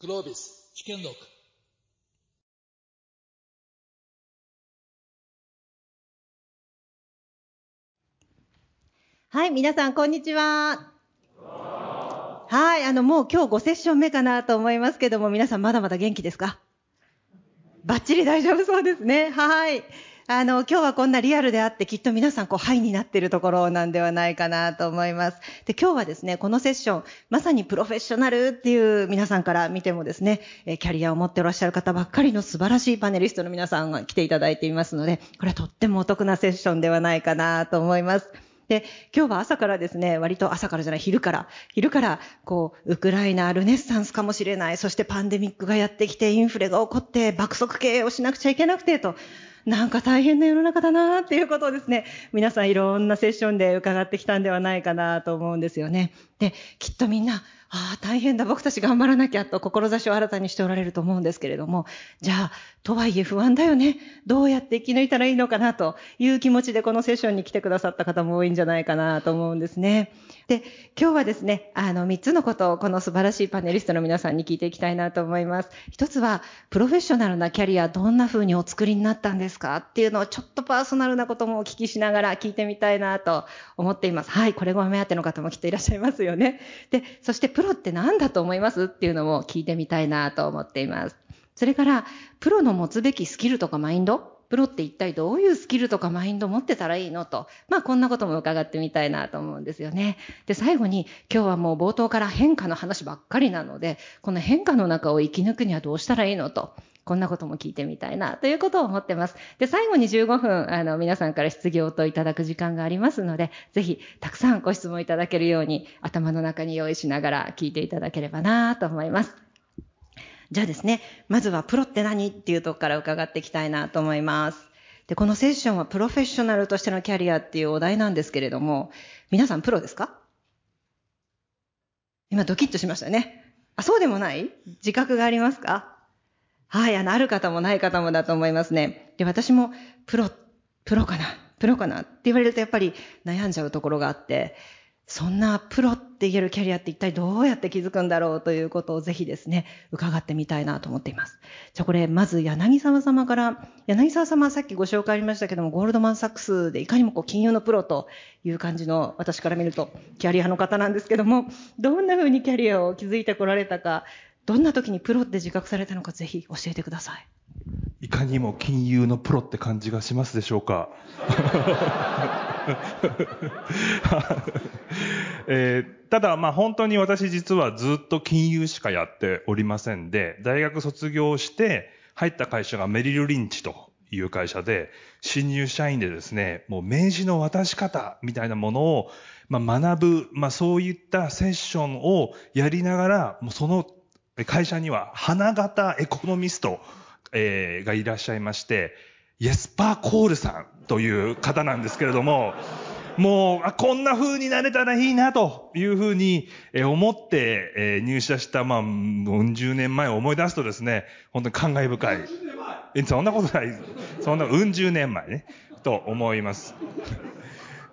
グロービス試験録はい、皆さん、こんにちは。はい、あの、もう今日5セッション目かなと思いますけども、皆さんまだまだ元気ですか？バッチリ大丈夫そうですね。はい。あの、今日はこんなリアルであって、きっと皆さん、こう、ハイになっているところなんではないかなと思います。で、今日はですね、このセッション、まさにプロフェッショナルっていう皆さんから見てもですね、えキャリアを持っていらっしゃる方ばっかりの素晴らしいパネリストの皆さんが来ていただいていますので、これはとってもお得なセッションではないかなと思います。で、今日は朝からですね、割と朝からじゃない、昼から、昼から、こう、ウクライナ、ルネッサンスかもしれない、そしてパンデミックがやってきて、インフレが起こって、爆速経営をしなくちゃいけなくて、と、なんか大変な世の中だなっていうことをですね、皆さんいろんなセッションで伺ってきたんではないかなと思うんですよね。で、きっとみんな、ああ、大変だ、僕たち頑張らなきゃと、志を新たにしておられると思うんですけれども、じゃあ、とはいえ不安だよね。どうやって生き抜いたらいいのかなという気持ちでこのセッションに来てくださった方も多いんじゃないかなと思うんですね。で、今日はですね、あの、3つのことをこの素晴らしいパネリストの皆さんに聞いていきたいなと思います。一つは、プロフェッショナルなキャリアどんな風にお作りになったんですか？っていうのをちょっとパーソナルなこともお聞きしながら聞いてみたいなと思っています。はい、これがお目当ての方もきっといらっしゃいますよね。で、そしてプロって何だと思います？っていうのも聞いてみたいなと思っています。それから、プロの持つべきスキルとかマインド？プロって一体どういうスキルとかマインドを持ってたらいいのと。まあこんなことも伺ってみたいなと思うんですよね。で、最後に今日はもう冒頭から変化の話ばっかりなので、この変化の中を生き抜くにはどうしたらいいのと。こんなことも聞いてみたいなということを思ってます。で、最後に15分、あの、皆さんから質疑応答いただく時間がありますので、ぜひ、たくさんご質問いただけるように、頭の中に用意しながら聞いていただければなと思います。じゃあですね、まずはプロって何？っていうとこから伺っていきたいなと思います。で、このセッションはプロフェッショナルとしてのキャリアっていうお題なんですけれども、皆さんプロですか？今ドキッとしましたね。あ、そうでもない？自覚がありますか？はい、あの、ある方もない方もだと思いますね。で、私も、プロ、プロかな？プロかな？って言われるとやっぱり悩んじゃうところがあって、そんなプロって言えるキャリアって一体どうやって気づくんだろうということをぜひですね、伺ってみたいなと思っています。じゃあこれ、まず柳沢様から、柳沢様はさっきご紹介ありましたけども、ゴールドマンサックスでいかにもこう金融のプロという感じの、私から見ると、キャリアの方なんですけども、どんな風にキャリアを築いてこられたか、どんな時にプロって自覚されたのかぜひ教えてください。いかにも金融のプロって感じがしますでしょうか。えーただ、まあ本当に私実はずっと金融しかやっておりませんで、大学卒業して入った会社がメリル・リンチという会社で、新入社員でですね、もう名刺の渡し方みたいなものを、まあ、学ぶ、まあそういったセッションをやりながら、もうその会社には花形エコノミスト、えーがいらっしゃいまして、イエスパー・コールさんという方なんですけれども、もう、あこんな風になれたらいいなという風にえー思って、えー入社した、まあ、40年前を思い出すとですね、本当に感慨深い。えそんなことない。そんな、うん十年前ね、と思います。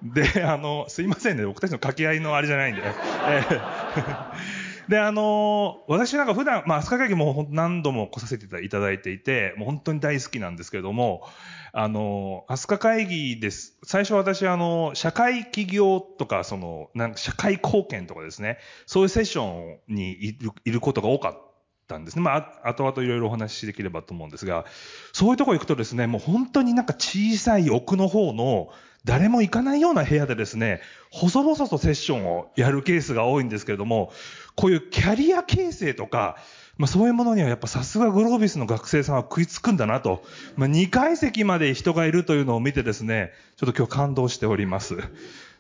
で、あの、すいませんね、僕たちの掛け合いのあれじゃないんで。えーで、あの私なんか普段、まあ、飛鳥会議も何度も来させていただいていて、もう本当に大好きなんですけれども、あの飛鳥会議です。最初私、あの、社会企業とか、その、なんか社会貢献とかですね、そういうセッションにいるいることが多かったたんですね。ま、あ後々いろいろお話しできればと思うんですが、そういうとこ行くとですね、もう本当になんか小さい奥の方の、誰も行かないような部屋でですね、細々とセッションをやるケースが多いんですけれども、こういうキャリア形成とか、まあそういうものにはやっぱさすがグロービスの学生さんは食いつくんだなと。まあ2階席まで人がいるというのを見てですね、ちょっと今日感動しております。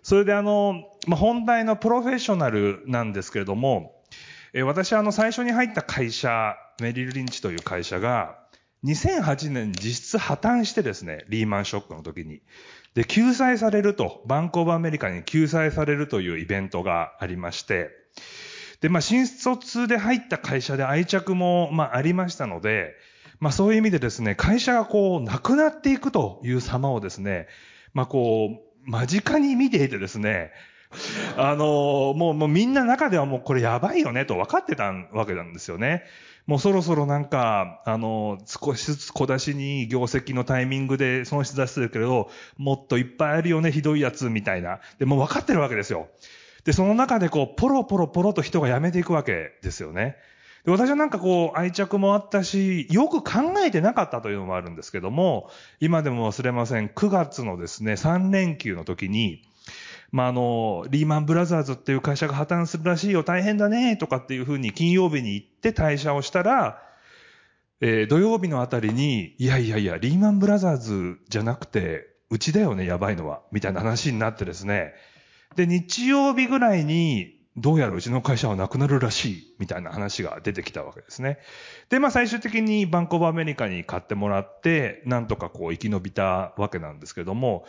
それであの、まあ本題のプロフェッショナルなんですけれども、え私はあの最初に入った会社、メリル・リンチという会社が、2008年実質破綻してですね、リーマンショックの時に。で、救済されると、バンコブアメリカに救済されるというイベントがありまして、で、まあ、新卒で入った会社で愛着も、まあ、ありましたので、まあ、そういう意味でですね、会社がこう、なくなっていくという様をですね、まあ、こう、間近に見ていてですね、あの、もう、もうみんな中ではもうこれやばいよねと分かってたわけなんですよね。もうそろそろなんか、あの、少しずつ小出しに業績のタイミングで損失出してるけれど、もっといっぱいあるよね、ひどいやつみたいな。で、もう分かってるわけですよ。で、その中でこう、ポロポロポロと人が辞めていくわけですよね。で私はなんかこう愛着もあったし、よく考えてなかったというのもあるんですけども、今でも忘れません。9月のですね、3連休の時に、まあ、あの、リーマンブラザーズっていう会社が破綻するらしいよ、大変だね、とかっていうふうに金曜日に行って退社をしたら、えー、土曜日のあたりに、いやいやいや、リーマンブラザーズじゃなくて、うちだよね、やばいのは、みたいな話になってですね。で、日曜日ぐらいに、どうやらうちの会社はなくなるらしい、みたいな話が出てきたわけですね。で、まあ最終的にバンコブアメリカに買ってもらって、なんとかこう生き延びたわけなんですけども、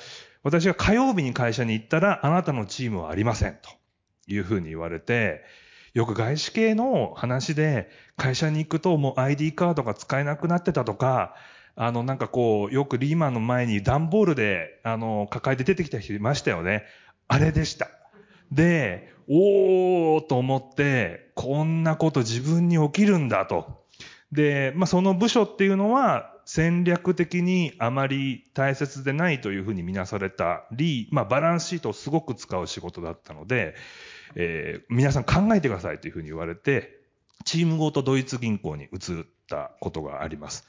私が火曜日に会社に行ったら、あなたのチームはありません、というふうに言われて、よく外資系の話で、会社に行くともう ID カードが使えなくなってたとか、あの、なんかこう、よくリーマンの前に段ボールで、あの、抱えて出てきた人いましたよね。あれでした。で、おーと思って、こんなこと自分に起きるんだと。で、まあ、その部署っていうのは戦略的にあまり大切でないというふうに見なされたり、まあ、バランスシートをすごく使う仕事だったので、えー、皆さん考えてくださいというふうに言われて、チームごとドイツ銀行に移ったことがあります。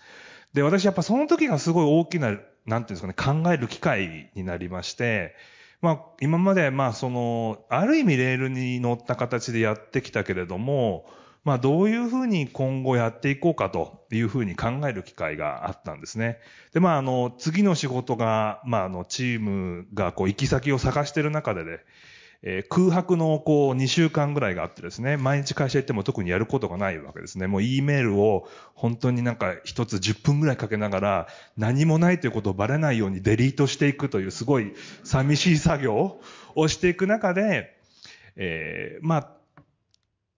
で、私やっぱその時がすごい大きな、なんていうんですかね、考える機会になりまして、まあ、今まで、まあ、その、ある意味レールに乗った形でやってきたけれども、まあ、どういうふうに今後やっていこうかというふうに考える機会があったんですね。で、まあ、あの、次の仕事が、まあ、あの、チームが、こう、行き先を探している中でね、えー、空白のこう2週間ぐらいがあってですね、毎日会社行っても特にやることがないわけですね。もう E メールを本当になんか一つ10分ぐらいかけながら何もないということをバレないようにデリートしていくというすごい寂しい作業をしていく中で、えー、まあ、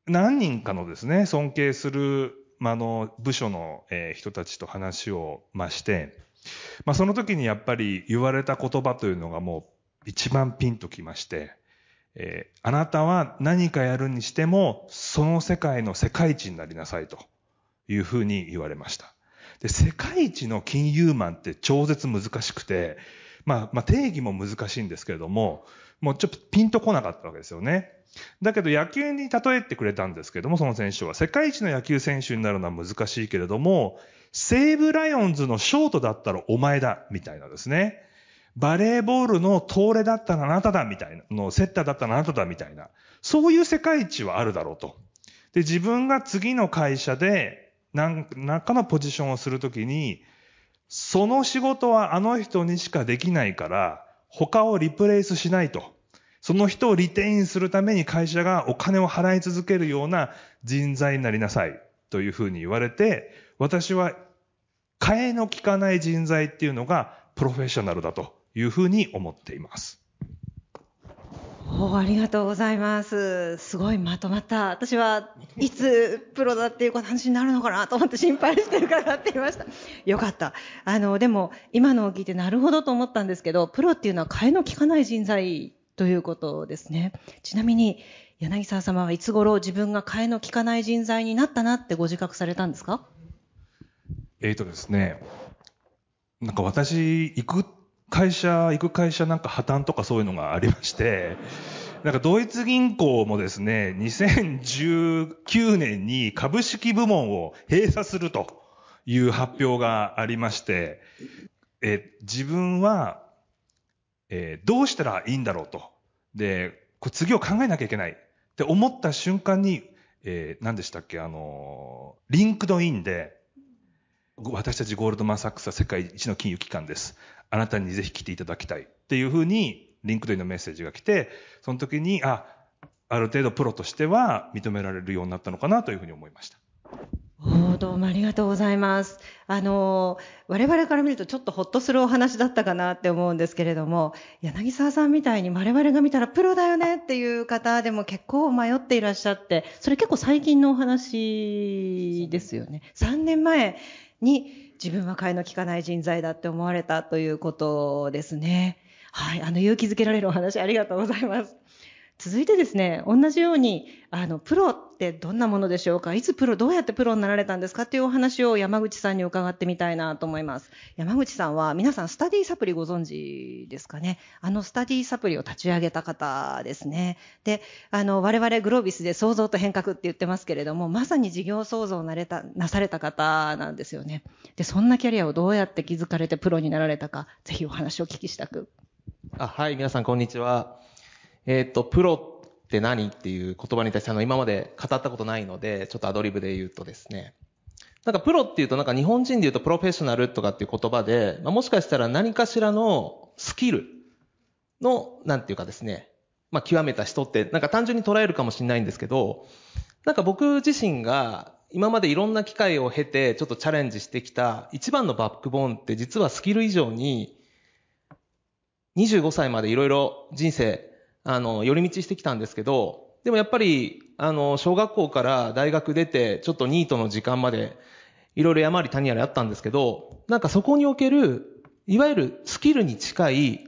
何人かのですね、尊敬する、まあ、の、部署の、え人たちと話をまして、まあ、その時にやっぱり言われた言葉というのがもう一番ピンときまして、えー、あなたは何かやるにしても、その世界の世界一になりなさいというふうに言われました。で、世界一の金融マンって超絶難しくて、まあ、まあ、定義も難しいんですけれども、もうちょっとピンとこなかったわけですよね。だけど野球に例えてくれたんですけども、その選手は。世界一の野球選手になるのは難しいけれども、西武ライオンズのショートだったらお前だ、みたいなですね。バレーボールのトーレだったらあなただみたいな、のセッターだったらあなただみたいな、そういう世界一はあるだろうと。で、自分が次の会社で何らかのポジションをするときに、その仕事はあの人にしかできないから、他をリプレイスしないと。その人をリテインするために会社がお金を払い続けるような人材になりなさいというふうに言われて、私は替えの利かない人材っていうのがプロフェッショナルだというふうに思っています。おありがとうございます。すごいまとまった。私はいつプロだっていう話になるのかなと思って心配して伺って言いました。よかった。あの、でも今のを聞いてなるほどと思ったんですけど、プロっていうのは替えの利かない人材ということですね。ちなみに柳沢様はいつ頃自分が替えの利かない人材になったなってご自覚されたんですか？えっ、ー、とですね、なんか私行く会社、行く会社なんか破綻とかそういうのがありまして、なんかドイツ銀行もですね、2019年に株式部門を閉鎖するという発表がありまして、え自分は、えー、どうしたらいいんだろうと。で、これ次を考えなきゃいけないって思った瞬間に、えー、何でしたっけ、あの、 LinkedIn で、私たちゴールドマンサックスは世界一の金融機関です。あなたにぜひ来ていただきたいっていうふうに、 LinkedIn のメッセージが来て、その時に、あ、ある程度プロとしては認められるようになったのかなというふうに思いました。おおどうもありがとうございます。あの、我々から見るとちょっとほっとするお話だったかなって思うんですけれども、柳沢さんみたいに我々が見たらプロだよねっていう方でも結構迷っていらっしゃって、それ結構最近のお話ですよね。3年前に自分は替えの利かない人材だって思われたということですね。はい。あの、勇気づけられるお話ありがとうございます。続いてですね、同じように、あの、プロってどんなものでしょうか？いつプロ、どうやってプロになられたんですか？っていうお話を山口さんに伺ってみたいなと思います。山口さんは、皆さんスタディサプリご存知ですかね？あのスタディサプリを立ち上げた方ですね。で、あの、我々グロービスで創造と変革って言ってますけれども、まさに事業創造なれた、なされた方なんですよね。で、そんなキャリアをどうやって築かれてプロになられたか、ぜひお話をお聞きしたく。あはい、皆さんこんにちは。えっ、ー、と、プロって何っていう言葉に対してあの今まで語ったことないので、ちょっとアドリブで言うとですね。なんかプロっていうとなんか日本人で言うとプロフェッショナルとかっていう言葉で、まあ、もしかしたら何かしらのスキルの、なんていうかですね、まあ極めた人ってなんか単純に捉えるかもしれないんですけど、なんか僕自身が今までいろんな機会を経てちょっとチャレンジしてきた一番のバックボーンって実はスキル以上に25歳までいろいろ人生あの、寄り道してきたんですけど、でもやっぱり、あの、小学校から大学出て、ちょっとニートの時間まで、いろいろ山あり谷ありあったんですけど、なんかそこにおける、いわゆるスキルに近い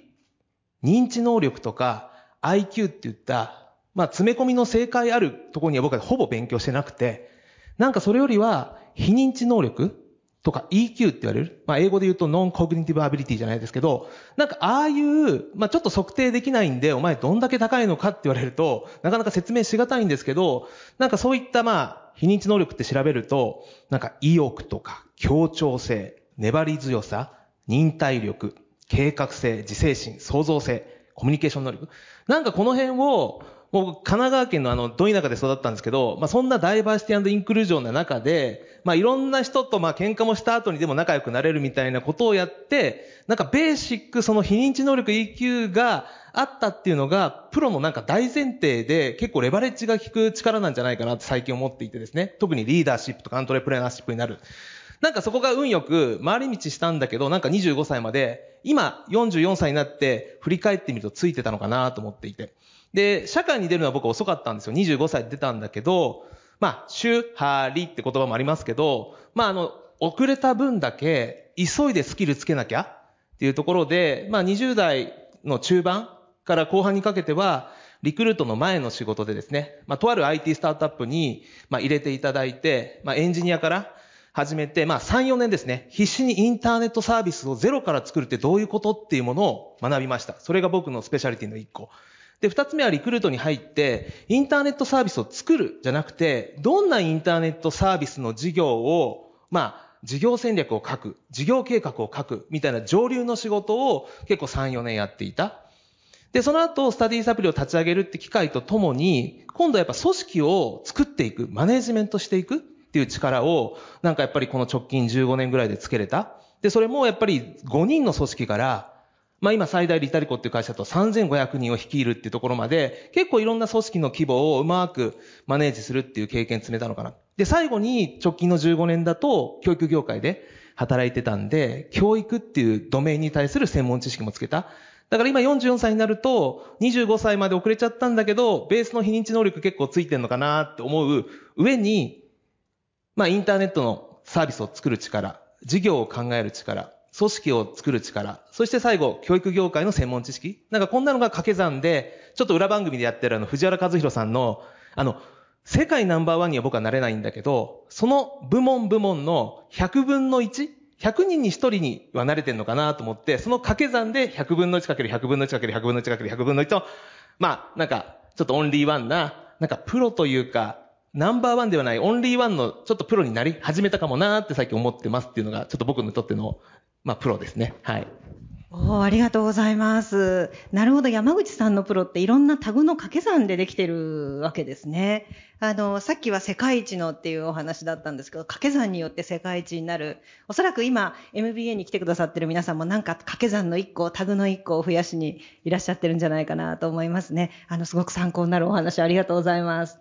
認知能力とか IQ って言った、まあ詰め込みの正解あるところには僕はほぼ勉強してなくて、なんかそれよりは非認知能力とか EQ って言われる？まあ、英語で言うと non-cognitive ability じゃないですけど、なんかああいう、まあ、ちょっと測定できないんで、お前どんだけ高いのかって言われると、なかなか説明しがたいんですけど、なんかそういったまあ、非認知能力って調べると、なんか意欲とか協調性、粘り強さ、忍耐力、計画性、自制心、創造性、コミュニケーション能力。なんかこの辺を、もう神奈川県のあの、ど田舎で育ったんですけど、まあそんなダイバーシティインクルージョンな中で、まあいろんな人とまあ喧嘩もした後にでも仲良くなれるみたいなことをやって、なんかベーシックその非認知能力 EQ があったっていうのが、プロのなんか大前提で結構レバレッジが効く力なんじゃないかなって最近思っていてですね。特にリーダーシップとかアントレプレナーシップになる。なんかそこが運よく回り道したんだけど、なんか25歳まで、今44歳になって振り返ってみるとついてたのかなと思っていて。で、社会に出るのは僕遅かったんですよ。25歳で出たんだけど、まあ、週、はりって言葉もありますけど、まあ、あの、遅れた分だけ、急いでスキルつけなきゃっていうところで、まあ、20代の中盤から後半にかけては、リクルートの前の仕事でですね、まあ、とある IT スタートアップに、まあ、入れていただいて、まあ、エンジニアから始めて、まあ、3、4年ですね、必死にインターネットサービスをゼロから作るってどういうことっていうものを学びました。それが僕のスペシャリティの一個。で、二つ目はリクルートに入って、インターネットサービスを作るじゃなくて、どんなインターネットサービスの事業を、まあ、事業戦略を書く、事業計画を書く、みたいな上流の仕事を結構3、4年やっていた。で、その後、スタディサプリを立ち上げるって機会とともに、今度はやっぱ組織を作っていく、マネジメントしていくっていう力を、なんかやっぱりこの直近15年ぐらいでつけれた。で、それもやっぱり5人の組織からまあ今最大リタリコっていう会社と3500人を率いるっていうところまで、結構いろんな組織の規模をうまくマネージするっていう経験積めたのかな。で、最後に直近の15年だと教育業界で働いてたんで、教育っていうドメインに対する専門知識もつけた。だから今44歳になると、25歳まで遅れちゃったんだけど、ベースの非認知能力結構ついてんのかなって思う上に、まあインターネットのサービスを作る力、事業を考える力、組織を作る力、そして最後、教育業界の専門知識。なんかこんなのが掛け算で、ちょっと裏番組でやってるあの、藤原和弘さんの、あの、世界ナンバーワンには僕はなれないんだけど、その部門部門の100分の 1?100 人に1人には慣れてんのかなと思って、その掛け算で100分の 1×100 分の 1×100 分の 1×100 分の1と、まあ、なんか、ちょっとオンリーワンな、なんかプロというか、ナンバーワンではないオンリーワンのちょっとプロになり始めたかもなーって最近思ってますっていうのが、ちょっと僕にとってのまあ、プロですね。はい。おありがとうございます。なるほど。山口さんのプロっていろんなタグの掛け算でできてるわけですね。あの、さっきは世界一のっていうお話だったんですけど、掛け算によって世界一になる。おそらく今、MBA に来てくださってる皆さんもなんか掛け算の1個、タグの1個を増やしにいらっしゃってるんじゃないかなと思いますね。あの、すごく参考になるお話ありがとうございます。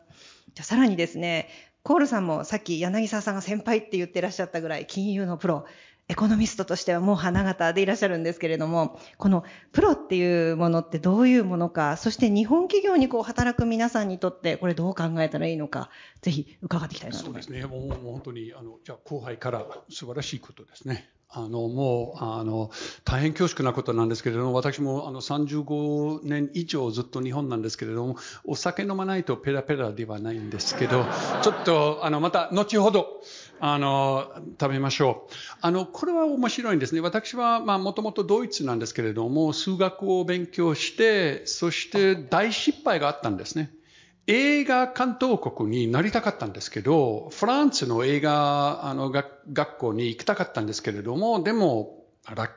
じゃさらにですね、コールさんもさっき柳沢さんが先輩って言ってらっしゃったぐらい金融のプロ。エコノミストとしてはもう花形でいらっしゃるんですけれども、このプロっていうものってどういうものか、そして日本企業にこう働く皆さんにとってこれどう考えたらいいのか、ぜひ伺っていきたいなと思います。そうですね。もう本当に、あの、じゃあ後輩から素晴らしいことですね。あの、もう、あの、大変恐縮なことなんですけれども、私もあの35年以上ずっと日本なんですけれども、お酒飲まないとペラペラではないんですけど、ちょっと、あの、また、後ほど、あの、食べましょう。あの、これは面白いんですね。私は、まあ、もともとドイツなんですけれども、数学を勉強して、そして大失敗があったんですね。映画監督国になりたかったんですけど、フランスの映画あの学校に行きたかったんですけれども、でも、luck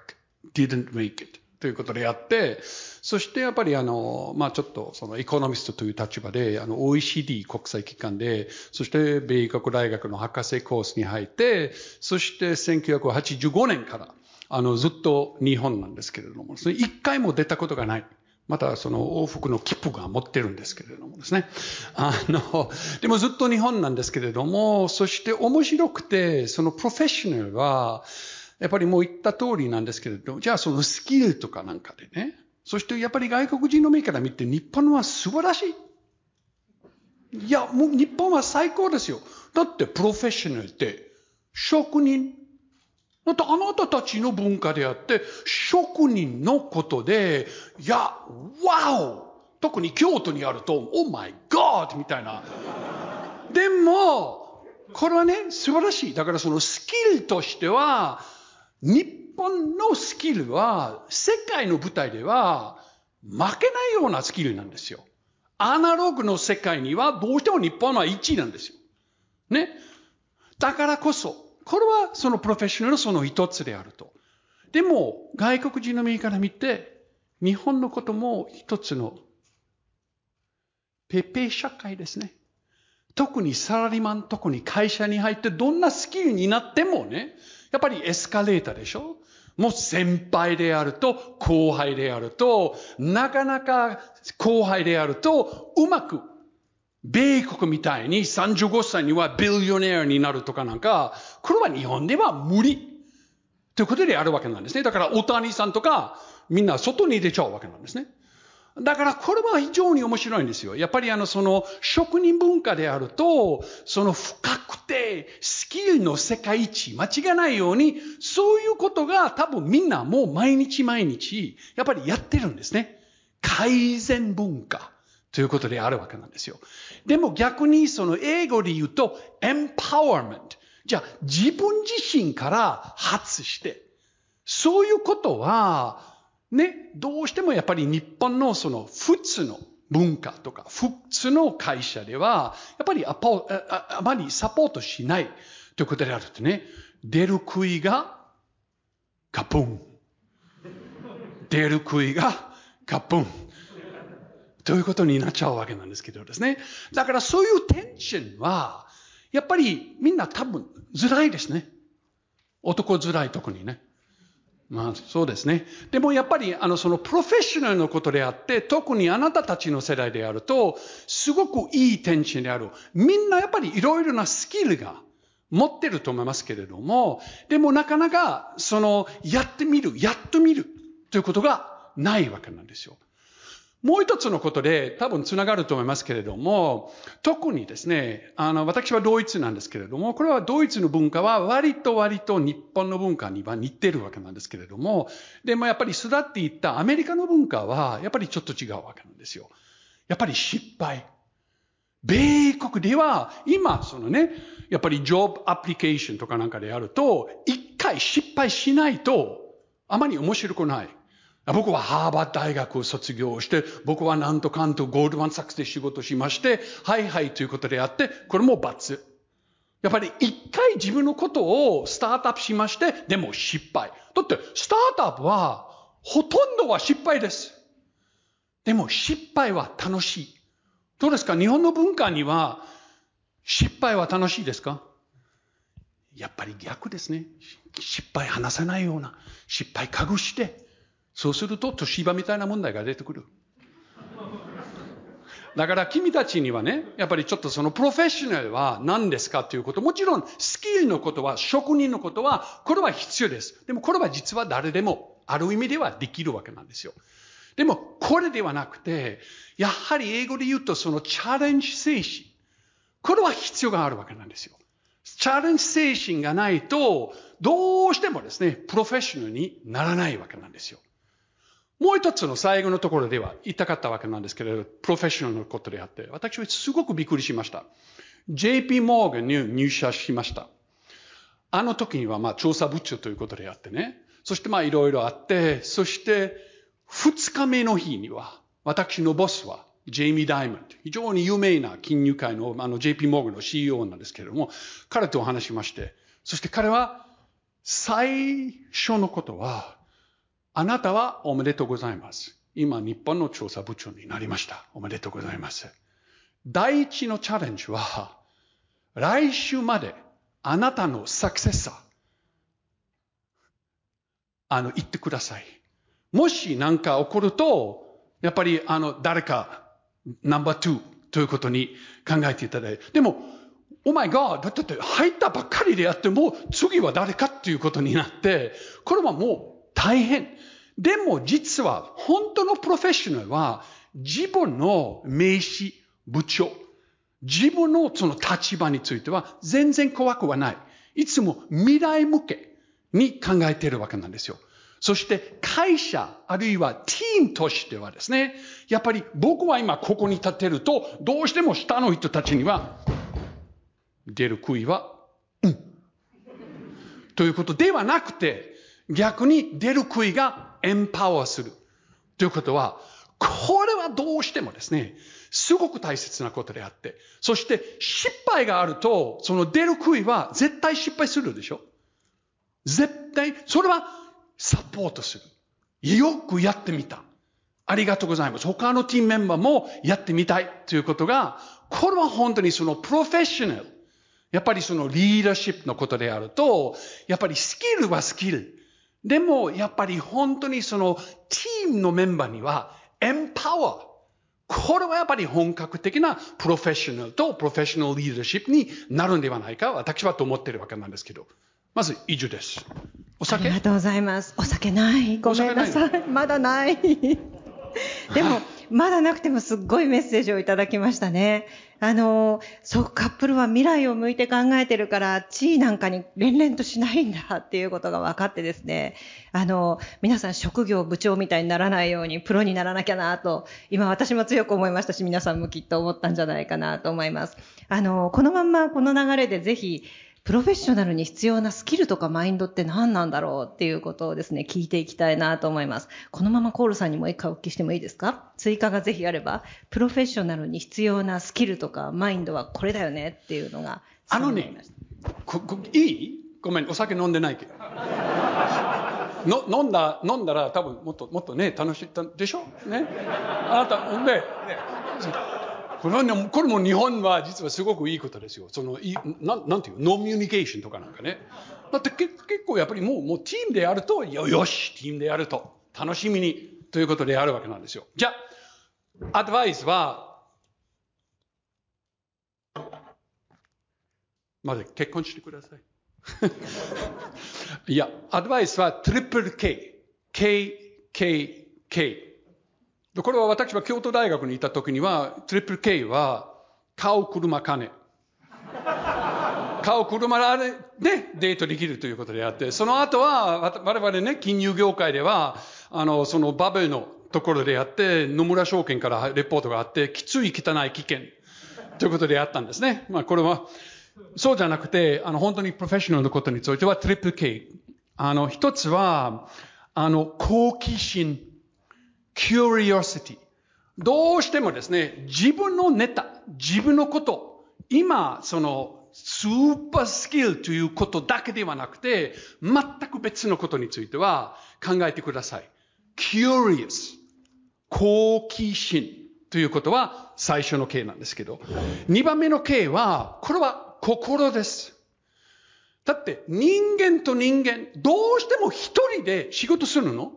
didn't make it ということでやって、そしてやっぱりあの、まあちょっとそのエコノミストという立場で、あの OECD 国際機関で、そして米国大学の博士コースに入って、そして1985年から、あのずっと日本なんですけれども、それ一回も出たことがない。またその往復の切符が持ってるんですけれどもですね。あの、でもずっと日本なんですけれども、そして面白くて、そのプロフェッショナルは、やっぱりもう言った通りなんですけれども、じゃあそのスキルとかなんかでね、そしてやっぱり外国人の目から見て日本は素晴らしい。いや、もう日本は最高ですよ。だってプロフェッショナルって職人、だってあなたたちの文化であって、職人のことで、いや、ワオ特に京都にあると、オーマイガーみたいな。でも、これはね、素晴らしい。だからそのスキルとしては、日本のスキルは、世界の舞台では、負けないようなスキルなんですよ。アナログの世界には、どうしても日本は1位なんですよ。ね。だからこそ、これはそのプロフェッショナルのその一つであると。でも、外国人の右から見て、日本のことも一つのペペ社会ですね。特にサラリーマン、特に会社に入ってどんなスキルになってもね、やっぱりエスカレーターでしょ？もう先輩であると、後輩であると、なかなか後輩であると、うまく米国みたいに35歳にはビリオネアになるとかなんか、これは日本では無理。ということであるわけなんですね。だから、大谷さんとか、みんな外に出ちゃうわけなんですね。だからこれは非常に面白いんですよ。やっぱりあのその職人文化であると、その深くてスキルの世界一、間違いないように、そういうことが多分みんなもう毎日毎日、やっぱりやってるんですね。改善文化。ということであるわけなんですよ。でも逆にその英語で言うと、empowerment。じゃあ自分自身から発して、そういうことは、ね、どうしてもやっぱり日本のその普通の文化とか、普通の会社では、やっぱりああまりサポートしないということであるとね、出る杭がカプン。出る杭がカプン。ということになっちゃうわけなんですけどですね。だからそういうテンションは、やっぱりみんな多分辛いですね。男辛い特にね。まあそうですね。でもやっぱりあのそのプロフェッショナルのことであって、特にあなたたちの世代であると、すごくいい天地である。みんなやっぱりいろいろなスキルが持ってると思いますけれども、でもなかなかそのやってみる、やっと見るということがないわけなんですよ。もう一つのことで多分つながると思いますけれども、特にですね、あの、私はドイツなんですけれども、これはドイツの文化は割と割と日本の文化には似てるわけなんですけれども、でもやっぱり育っていったアメリカの文化はやっぱりちょっと違うわけなんですよ。やっぱり失敗。米国では今、そのね、やっぱりジョブアプリケーションとかなんかでやると、一回失敗しないとあまり面白くない。僕はハーバー大学を卒業して、僕はなんとかんとゴールドマンサックスで仕事しまして、はいはいということであって、これも罰。やっぱり一回自分のことをスタートアップしまして、でも失敗。だって、スタートアップは、ほとんどは失敗です。でも失敗は楽しい。どうですか？日本の文化には、失敗は楽しいですか？やっぱり逆ですね。失敗話さないような、失敗隠して、そうすると、年芝みたいな問題が出てくる。だから君たちにはね、やっぱりちょっとそのプロフェッショナルは何ですかということ、もちろんスキルのことは、職人のことは、これは必要です。でもこれは実は誰でも、ある意味ではできるわけなんですよ。でも、これではなくて、やはり英語で言うとそのチャレンジ精神。これは必要があるわけなんですよ。チャレンジ精神がないと、どうしてもですね、プロフェッショナルにならないわけなんですよ。もう一つの最後のところでは言いたかったわけなんですけれど、プロフェッショナルのことであって、私はすごくびっくりしました。JP モーガンに入社しました。あの時にはまあ調査部長ということであってね。そしてまあいろいろあって、そして二日目の日には、私のボスは、ジェイミー・ダイモンド、非常に有名な金融界のあの JP モーガンの CEO なんですけれども、彼とお話しまして、そして彼は最初のことは、あなたはおめでとうございます。今日本の調査部長になりました。おめでとうございます。第一のチャレンジは、来週まであなたのサクセッサー、あの、言ってください。もし何か起こると、やっぱりあの、誰か、ナンバー2ということに考えていただいて。でも、Oh my God! だって入ったばっかりでやっても、次は誰かっていうことになって、これはもう大変。でも実は、本当のプロフェッショナルは、自分の名刺、部長、自分のその立場については全然怖くはない。いつも未来向けに考えているわけなんですよ。そして会社、あるいはティームとしてはですね、やっぱり僕は今ここに立てると、どうしても下の人たちには、出る杭は、うん。ということではなくて、逆に出る杭がエンパワーする。ということは、これはどうしてもですね、すごく大切なことであって、そして失敗があると、その出る杭は絶対失敗するでしょ絶対、それはサポートする。よくやってみた。ありがとうございます。他のティームメンバーもやってみたいということが、これは本当にそのプロフェッショナル。やっぱりそのリーダーシップのことであると、やっぱりスキルはスキル。でも、やっぱり本当にそのティームのメンバーにはエンパワー。これはやっぱり本格的なプロフェッショナルとプロフェッショナルリーダーシップになるんではないか、私はと思っているわけなんですけど。まず、以上です。おあ酒りがとうございます。お酒ない。ごめんなさい。まだない。でも、まだなくてもすっごいメッセージをいただきましたね。あの、そう、カップルは未来を向いて考えてるから、地位なんかに連々としないんだっていうことが分かってですね。あの、皆さん職業部長みたいにならないようにプロにならなきゃなと、今私も強く思いましたし、皆さんもきっと思ったんじゃないかなと思います。あの、このまんまこの流れでぜひ、プロフェッショナルに必要なスキルとかマインドって何なんだろうっていうことをですね、聞いていきたいなと思います。このままコールさんにもう一回お聞きしてもいいですか？追加がぜひあれば、プロフェッショナルに必要なスキルとかマインドはこれだよねっていうのが。あのね、ここいい？ごめん、お酒飲んでないけど。の飲んだ、飲んだら多分もっと、もっとね、楽しいでしょ？ね？あなた、ね、ねこれはね、これも日本は実はすごくいいことですよ。その、いなん、なんていうノミュニケーションとかなんかね。だって結構やっぱりもう、もうチームでやると、よ、よし、チームでやると、楽しみに、ということでやるわけなんですよ。じゃあ、アドバイスは、まず結婚してください。いや、アドバイスはトリプル K。K、K、K。これは私は京都大学にいた時には、トリプル K は、買う車金。買う車でデートできるということであって、その後は、我々ね、金融業界では、あの、そのバブルのところであって、野村証券からレポートがあって、きつい汚い危険ということであったんですね。まあこれは、そうじゃなくて、あの、本当にプロフェッショナルのことについては、トリプル K。あの、一つは、あの、好奇心、curiosity。どうしてもですね、自分のネタ、自分のこと、今、その、スーパースキルということだけではなくて、全く別のことについては考えてください。curious。好奇心ということは最初の K なんですけど、2番目の K は、これは心です。だって人間と人間、どうしても一人で仕事するの？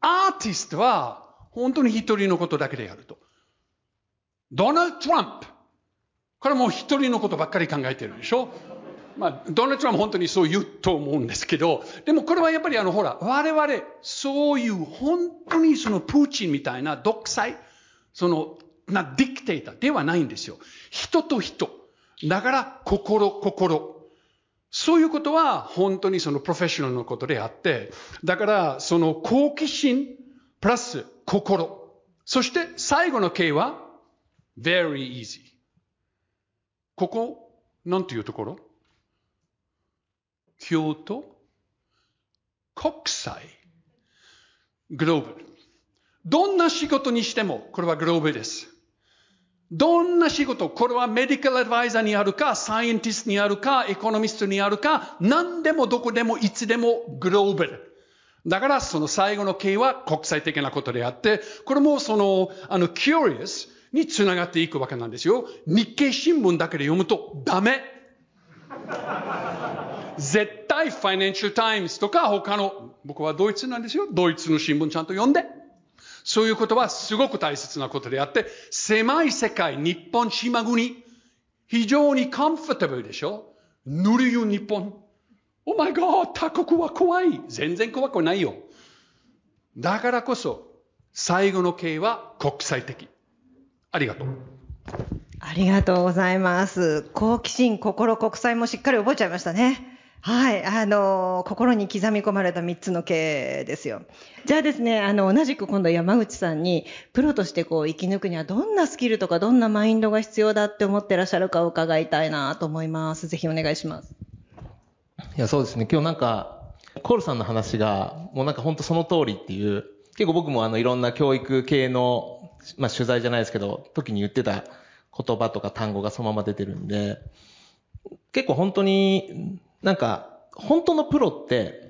アーティストは本当に一人のことだけでやると。ドナルド・トランプ。これもう一人のことばっかり考えてるでしょ？まあ、ドナルド・トランプ本当にそう言うと思うんですけど、でもこれはやっぱりあの、ほら、我々、そういう本当にそのプーチンみたいな独裁、その、な、ディクテーターではないんですよ。人と人。だから、心、心。そういうことは本当にそのプロフェッショナルのことであって、だからその好奇心プラス心。そして最後の K は very easy。ここ、なんていうところ？京都？国際？グローバル。どんな仕事にしても、これはグローバルです。どんな仕事、これはメディカルアドバイザーにあるか、サイエンティストにあるか、エコノミストにあるか、何でもどこでもいつでもグローバル。だからその最後の K は国際的なことであって、これもその、あの、curious につながっていくわけなんですよ。日経新聞だけで読むとダメ。絶対 Financial Times とか他の、僕はドイツなんですよ。ドイツの新聞ちゃんと読んで。そういうことはすごく大切なことであって、狭い世界、日本島国、非常に comfortable でしょ？ぬるいよ日本。Oh my god, 他国は怖い。全然怖くないよ。だからこそ、最後の形は国際的。ありがとう。ありがとうございます。好奇心、心、国際もしっかり覚えちゃいましたね。はい。あの、心に刻み込まれた3つの形ですよ。じゃあですね、あの、同じく今度山口さんに、プロとしてこう生き抜くにはどんなスキルとかどんなマインドが必要だって思ってらっしゃるかを伺いたいなと思います。ぜひお願いします。いや、そうですね。今日なんか、コールさんの話が、もうなんか本当その通りっていう、結構僕もあのいろんな教育系の、まあ取材じゃないですけど、時に言ってた言葉とか単語がそのまま出てるんで、結構本当に、なんか、本当のプロって、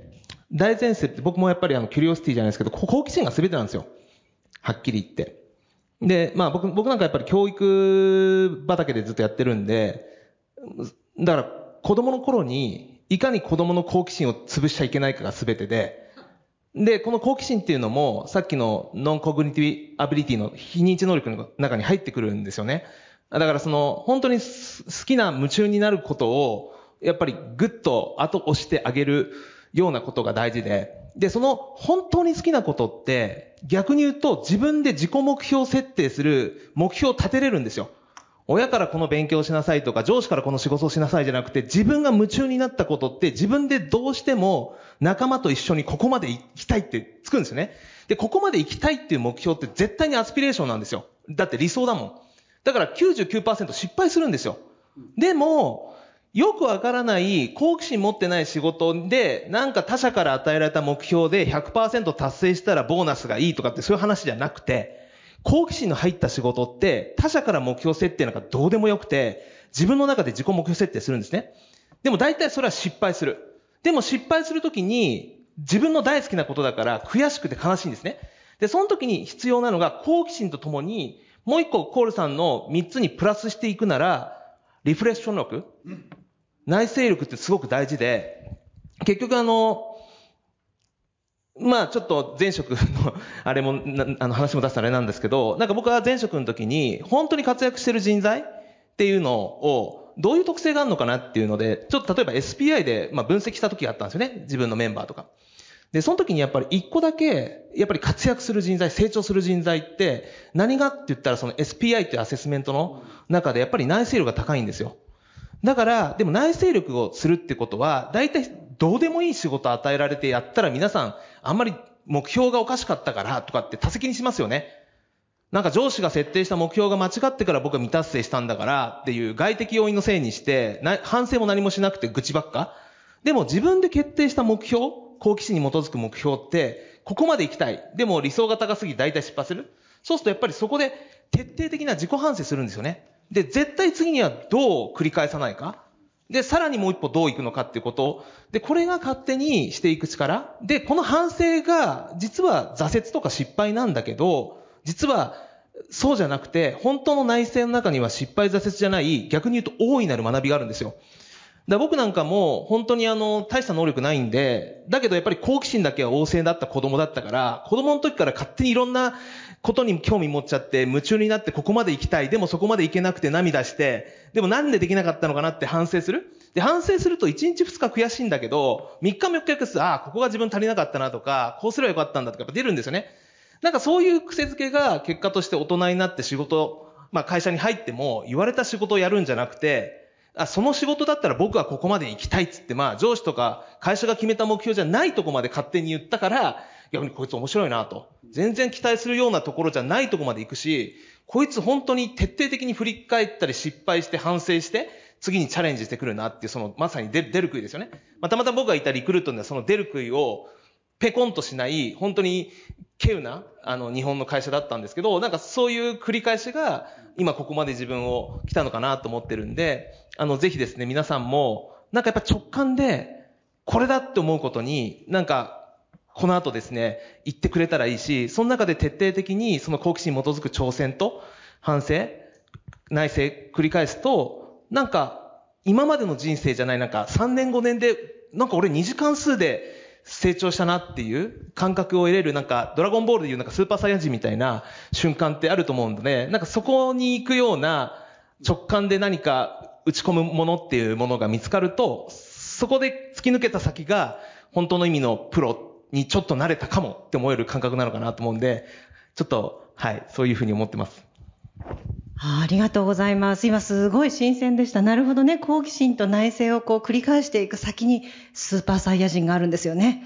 大前提って僕もやっぱりあのキュリオシティじゃないですけど、好奇心が全てなんですよ。はっきり言って。で、まあ僕、僕なんかやっぱり教育畑でずっとやってるんで、だから子供の頃に、いかに子供の好奇心を潰しちゃいけないかが全てで、で、この好奇心っていうのも、さっきのノンコグニティアビリティの非認知能力の中に入ってくるんですよね。だからその、本当に好きな夢中になることを、やっぱりぐっと後押してあげるようなことが大事で、で、その本当に好きなことって、逆に言うと自分で自己目標設定する目標を立てれるんですよ。親からこの勉強しなさいとか、上司からこの仕事をしなさいじゃなくて、自分が夢中になったことって、自分でどうしても仲間と一緒にここまで行きたいってつくんですよね。で、ここまで行きたいっていう目標って絶対にアスピレーションなんですよ。だって理想だもん。だから99%失敗するんですよ。でも、よくわからない、好奇心持ってない仕事で、なんか他者から与えられた目標で100%達成したらボーナスがいいとかってそういう話じゃなくて、好奇心の入った仕事って、他者から目標設定なんかどうでもよくて、自分の中で自己目標設定するんですね。でも大体それは失敗する。でも失敗するときに、自分の大好きなことだから悔しくて悲しいんですね。で、その時に必要なのが好奇心とともに、もう一個コールさんの三つにプラスしていくなら、リフレッション力内省力ってすごく大事で、結局あの、まあちょっと前職のあれも、あの話も出したあれなんですけど、なんか僕は前職の時に本当に活躍してる人材っていうのをどういう特性があるのかなっていうので、ちょっと例えば SPI でま分析した時があったんですよね。自分のメンバーとか。で、その時にやっぱり一個だけ、やっぱり活躍する人材、成長する人材って、何がって言ったらその SPI っていうアセスメントの中でやっぱり内省力が高いんですよ。だから、でも内省力をするってことは、大体どうでもいい仕事与えられてやったら皆さん、あんまり目標がおかしかったからとかって多責にしますよね。なんか上司が設定した目標が間違ってから僕は未達成したんだからっていう外的要因のせいにして、反省も何もしなくて愚痴ばっか。でも自分で決定した目標、好奇心に基づく目標って、ここまで行きたい。でも理想が高すぎ大体失敗する。そうするとやっぱりそこで徹底的な自己反省するんですよね。で、絶対次にはどう繰り返さないか？で、さらにもう一歩どう行くのかっていうこと。で、これが勝手にしていく力。で、この反省が、実は挫折とか失敗なんだけど、実は、そうじゃなくて、本当の内政の中には失敗挫折じゃない、逆に言うと大いなる学びがあるんですよ。だ僕なんかも、本当にあの、大した能力ないんで、だけどやっぱり好奇心だけは旺盛だった子供だったから、子供の時から勝手にいろんなことに興味持っちゃって、夢中になってここまで行きたい。でもそこまで行けなくて涙して、でもなんでできなかったのかなって反省する。で、反省すると1日2日悔しいんだけど、3日も4日すああ、ここが自分足りなかったなとか、こうすればよかったんだとかやっぱ出るんですよね。なんかそういう癖づけが結果として大人になって仕事、まあ会社に入っても言われた仕事をやるんじゃなくて、あ、その仕事だったら僕はここまで行きたいっつって、まあ上司とか会社が決めた目標じゃないとこまで勝手に言ったから、逆にこいつ面白いなと。全然期待するようなところじゃないとこまで行くし、こいつ本当に徹底的に振り返ったり失敗して反省して、次にチャレンジしてくるなっていう、そのまさに出る出る杭ですよね。ま、たまた僕がいたリクルートにはその出る杭をペコンとしない、本当に稀有な、あの、日本の会社だったんですけど、なんかそういう繰り返しが、今ここまで自分を来たのかなと思ってるんで、あの、ぜひですね、皆さんも、なんかやっぱ直感で、これだって思うことに、なんか、この後ですね、言ってくれたらいいし、その中で徹底的にその好奇心に基づく挑戦と反省、内省繰り返すと、なんか、今までの人生じゃない、なんか3年5年で、なんか俺2時間数で成長したなっていう感覚を得れる、なんかドラゴンボールでいうなんかスーパーサイヤ人みたいな瞬間ってあると思うんで、なんかそこに行くような直感で何か打ち込むものっていうものが見つかると、そこで突き抜けた先が本当の意味のプロにちょっと慣れたかもって思える感覚なのかなと思うんで、ちょっと、はい、そういうふうに思ってます。ありがとうございます。今すごい新鮮でした。なるほどね。好奇心と内省をこう繰り返していく先にスーパーサイヤ人があるんですよね。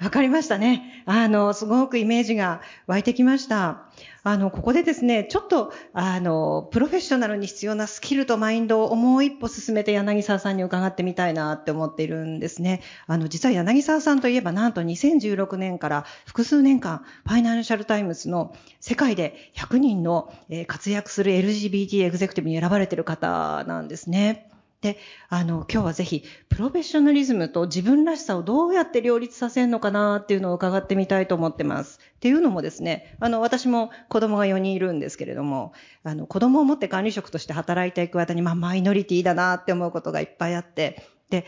わかりましたね。あの、すごくイメージが湧いてきました。あの、ここでですね、ちょっと、あの、プロフェッショナルに必要なスキルとマインドをもう一歩進めて柳沢さんに伺ってみたいなって思っているんですね。あの、実は柳沢さんといえばなんと2016年から複数年間、 Financial Times の世界で100人のえ活躍する LGBT エグゼクティブに選ばれている方なんですね。で、あの、今日はぜひ、プロフェッショナリズムと自分らしさをどうやって両立させるのかなっていうのを伺ってみたいと思ってます。っていうのもですね、あの、私も子供が4人いるんですけれども、あの、子供を持って管理職として働いていく間に、まあ、マイノリティだなって思うことがいっぱいあって、で、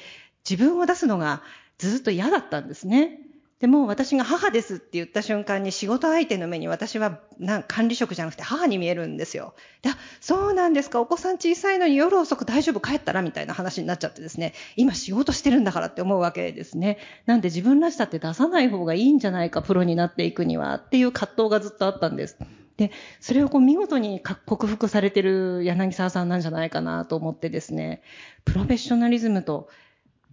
自分を出すのがずっと嫌だったんですね。でも私が母ですって言った瞬間に仕事相手の目に私はな管理職じゃなくて母に見えるんですよ。でそうなんですか。お子さん小さいのに夜遅く大丈夫帰ったらみたいな話になっちゃってですね。今仕事してるんだからって思うわけですね。なんで自分らしさって出さない方がいいんじゃないか、プロになっていくにはっていう葛藤がずっとあったんです。で、それをこう見事に克服されてる柳沢さんなんじゃないかなと思ってですね。プロフェッショナリズムと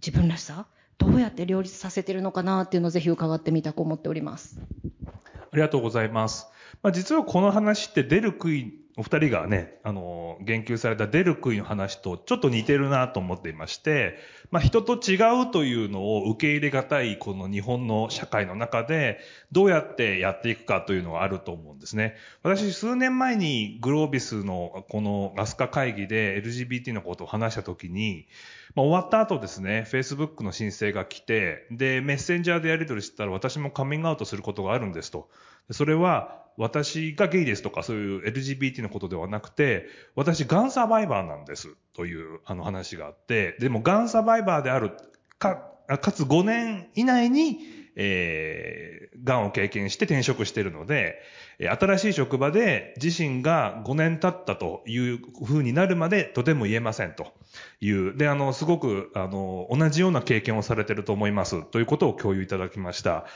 自分らしさどうやって両立させてるのかなっていうのをぜひ伺ってみたく思っております。ありがとうございます。まあ、実はこの話って出る杭、お二人がね、あの、言及された出る杭の話とちょっと似てるなと思っていまして、まあ、人と違うというのを受け入れがたいこの日本の社会の中でどうやってやっていくかというのがあると思うんですね。私、数年前にグロービスのこのガス化会議で LGBT のことを話したときに、まあ、終わった後ですね、Facebook の申請が来て、で、メッセンジャーでやり取りしてたら私もカミングアウトすることがあるんですと。それは、私がゲイですとかそういう LGBT のことではなくて、私ガンサバイバーなんですというあの話があって、でもガンサバイバーであるか、かつ5年以内に、えー、ガンを経験して転職しているので、新しい職場で自身が5年経ったという風になるまでとても言えませんという。で、あの、すごく、あの、同じような経験をされていると思いますということを共有いただきました。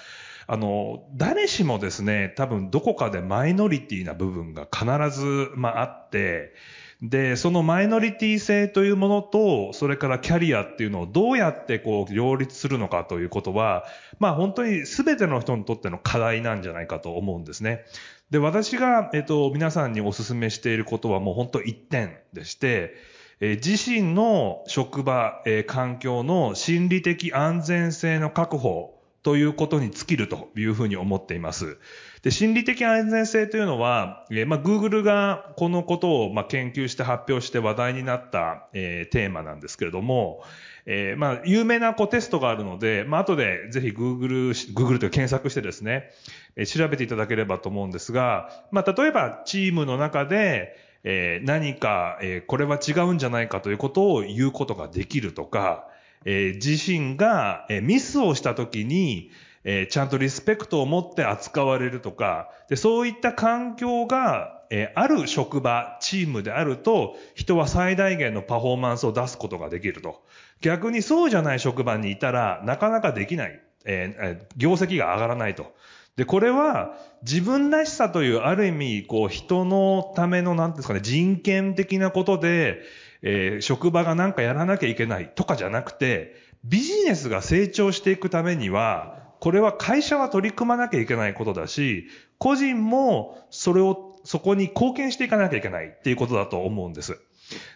あの、誰しもですね、多分どこかでマイノリティな部分が必ず、まあ、あって、で、そのマイノリティ性というものと、それからキャリアっていうのをどうやってこう両立するのかということは、まあ本当に全ての人にとっての課題なんじゃないかと思うんですね。で、私が、えっと、皆さんにお勧めしていることはもう本当一点でして、え自身の職場、え環境の心理的安全性の確保ということに尽きるというふうに思っています。で、心理的安全性というのは、えーまあ、Google がこのことを、まあ、研究して発表して話題になった、えーテーマなんですけれども、えーまあ、有名なこうテストがあるので、まあ、後でぜひ Google、Google と検索してですね、え調べていただければと思うんですが、まあ、例えばチームの中で、え何か、えこれは違うんじゃないかということを言うことができるとか、えー自身が、えーミスをしたときに、えーちゃんとリスペクトを持って扱われるとか、でそういった環境が、えーある職場、チームであると、人は最大限のパフォーマンスを出すことができると。逆にそうじゃない職場にいたら、なかなかできない。えー業績が上がらないと。で、これは自分らしさというある意味、こう人のための、なんですかね、人権的なことで、えー職場がなんかやらなきゃいけないとかじゃなくて、ビジネスが成長していくためには、これは会社は取り組まなきゃいけないことだし、個人もそれを、そこに貢献していかなきゃいけないっていうことだと思うんです。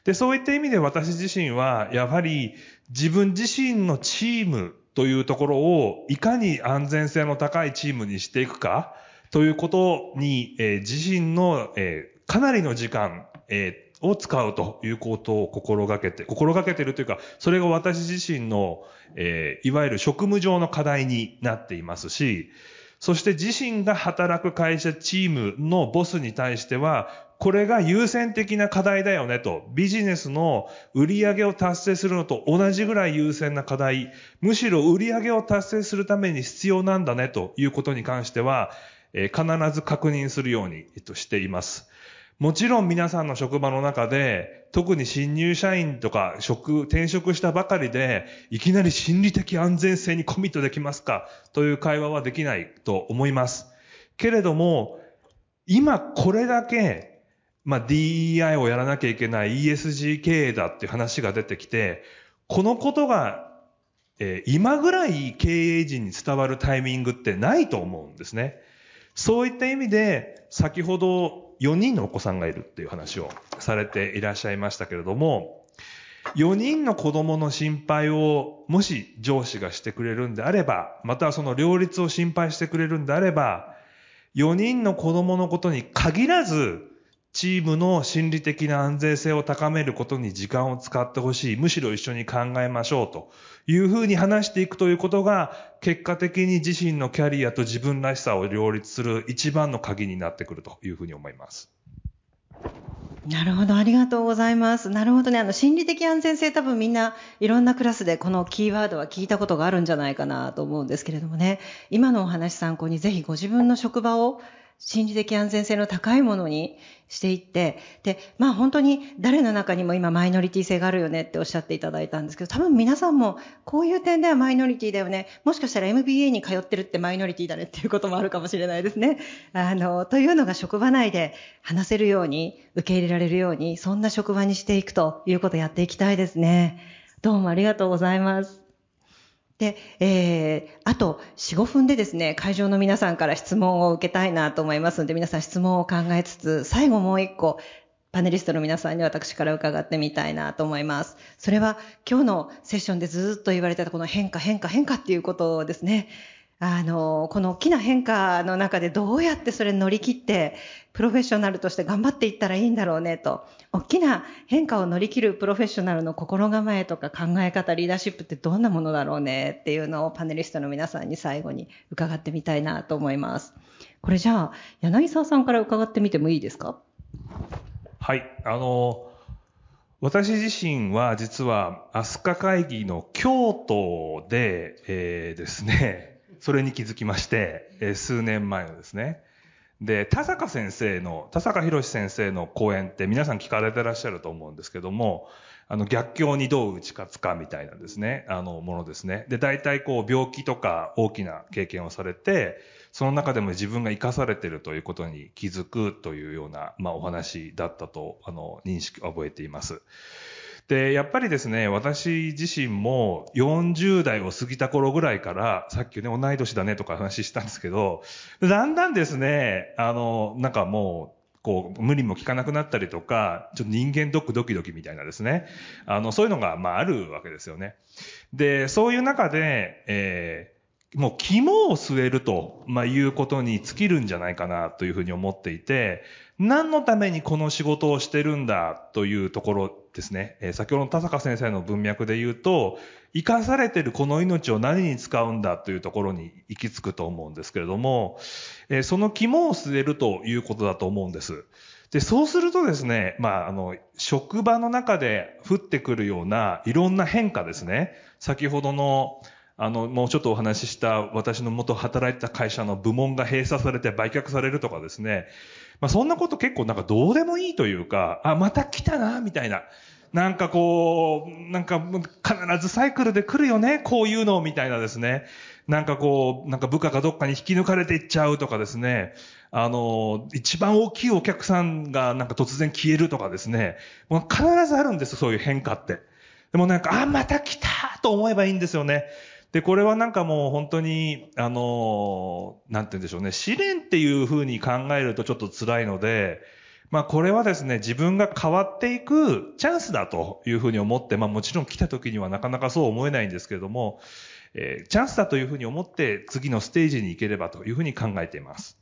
で、そういった意味で私自身は、やはり自分自身のチームというところをいかに安全性の高いチームにしていくかということに、えー自身の、えーかなりの時間、えーを使うということを心がけて、心がけているというか、それが私自身の、えーいわゆる職務上の課題になっていますし、そして自身が働く会社チームのボスに対しては、これが優先的な課題だよねと、ビジネスの売り上げを達成するのと同じぐらい優先な課題、むしろ売り上げを達成するために必要なんだねということに関しては、えー必ず確認するように、えっと、しています。もちろん皆さんの職場の中で、特に新入社員とか職、転職したばかりで、いきなり心理的安全性にコミットできますか？という会話はできないと思います。けれども、今これだけ、まあ、DEI をやらなきゃいけない ESG 経営だっていう話が出てきて、このことが、えー今ぐらい経営陣に伝わるタイミングってないと思うんですね。そういった意味で、先ほど4人のお子さんがいるっていう話をされていらっしゃいましたけれども、4人の子供の心配をもし上司がしてくれるんであれば、またはその両立を心配してくれるんであれば、4人の子供のことに限らず、チームの心理的な安全性を高めることに時間を使ってほしい。むしろ一緒に考えましょうというふうに話していくということが、結果的に自身のキャリアと自分らしさを両立する一番の鍵になってくるというふうに思います。なるほど、ありがとうございます。なるほどね、あの、心理的安全性多分みんないろんなクラスでこのキーワードは聞いたことがあるんじゃないかなと思うんですけれどもね、今のお話参考にぜひご自分の職場を心理的安全性の高いものにしていって、で、まあ本当に誰の中にも今マイノリティ性があるよねっておっしゃっていただいたんですけど、多分皆さんもこういう点ではマイノリティだよね。もしかしたら MBA に通ってるってマイノリティだねっていうこともあるかもしれないですね。あの、というのが職場内で話せるように、受け入れられるように、そんな職場にしていくということをやっていきたいですね。どうもありがとうございます。で、えー、あと4、5分でですね、会場の皆さんから質問を受けたいなと思いますので、皆さん質問を考えつつ、最後もう一個、パネリストの皆さんに私から伺ってみたいなと思います。それは今日のセッションでずっと言われてたこの変化、変化、変化っていうことですね。あの、この大きな変化の中でどうやってそれ乗り切って、プロフェッショナルとして頑張っていったらいいんだろうねと。大きな変化を乗り切るプロフェッショナルの心構えとか考え方、リーダーシップってどんなものだろうねっていうのをパネリストの皆さんに最後に伺ってみたいなと思います。これじゃあ、柳沢さんから伺ってみてもいいですか？はい。あの、私自身は実は飛鳥会議の京都で、えーですね、それに気づきまして、え数年前のですね。で、田坂先生の、田坂博先生の講演って皆さん聞かれてらっしゃると思うんですけども、あの逆境にどう打ち勝つかみたいなですね、あのものですね。で、大体こう病気とか大きな経験をされて、その中でも自分が生かされてるということに気づくというような、まあ、お話だったと、あの、認識、覚えています。で、やっぱりですね、私自身も40代を過ぎた頃ぐらいから、さっきね、同い年だねとか話したんですけど、だんだんですね、あの、なんかもう、こう、無理も効かなくなったりとか、ちょっと人間ドックドキドキみたいなですね、あの、そういうのが、まあ、あるわけですよね。で、そういう中で、えーもう肝を据えると、まあ、いうことに尽きるんじゃないかなというふうに思っていて、何のためにこの仕事をしてるんだというところですね。えー先ほどの田坂先生の文脈で言うと、生かされてるこの命を何に使うんだというところに行き着くと思うんですけれども、えーその肝を据えるということだと思うんです。で、そうするとですね、まあ、あの、職場の中で降ってくるようないろんな変化ですね。先ほどの、あの、もうちょっとお話しした私の元働いてた会社の部門が閉鎖されて売却されるとかですね。まあそんなこと結構なんかどうでもいいというか、あ、また来たな、みたいな。なんかこう、なんか必ずサイクルで来るよね、こういうのみたいなですね。なんかこう、なんか部下がどっかに引き抜かれていっちゃうとかですね。あの、一番大きいお客さんがなんか突然消えるとかですね。もう必ずあるんですそういう変化って。でもなんか、あ、また来たと思えばいいんですよね。で、これはなんかもう本当に、あの、なんて言うんでしょうね。試練っていうふうに考えるとちょっと辛いので、まあこれはですね、自分が変わっていくチャンスだというふうに思って、まあもちろん来た時にはなかなかそう思えないんですけれども、えー、チャンスだというふうに思って次のステージに行ければというふうに考えています。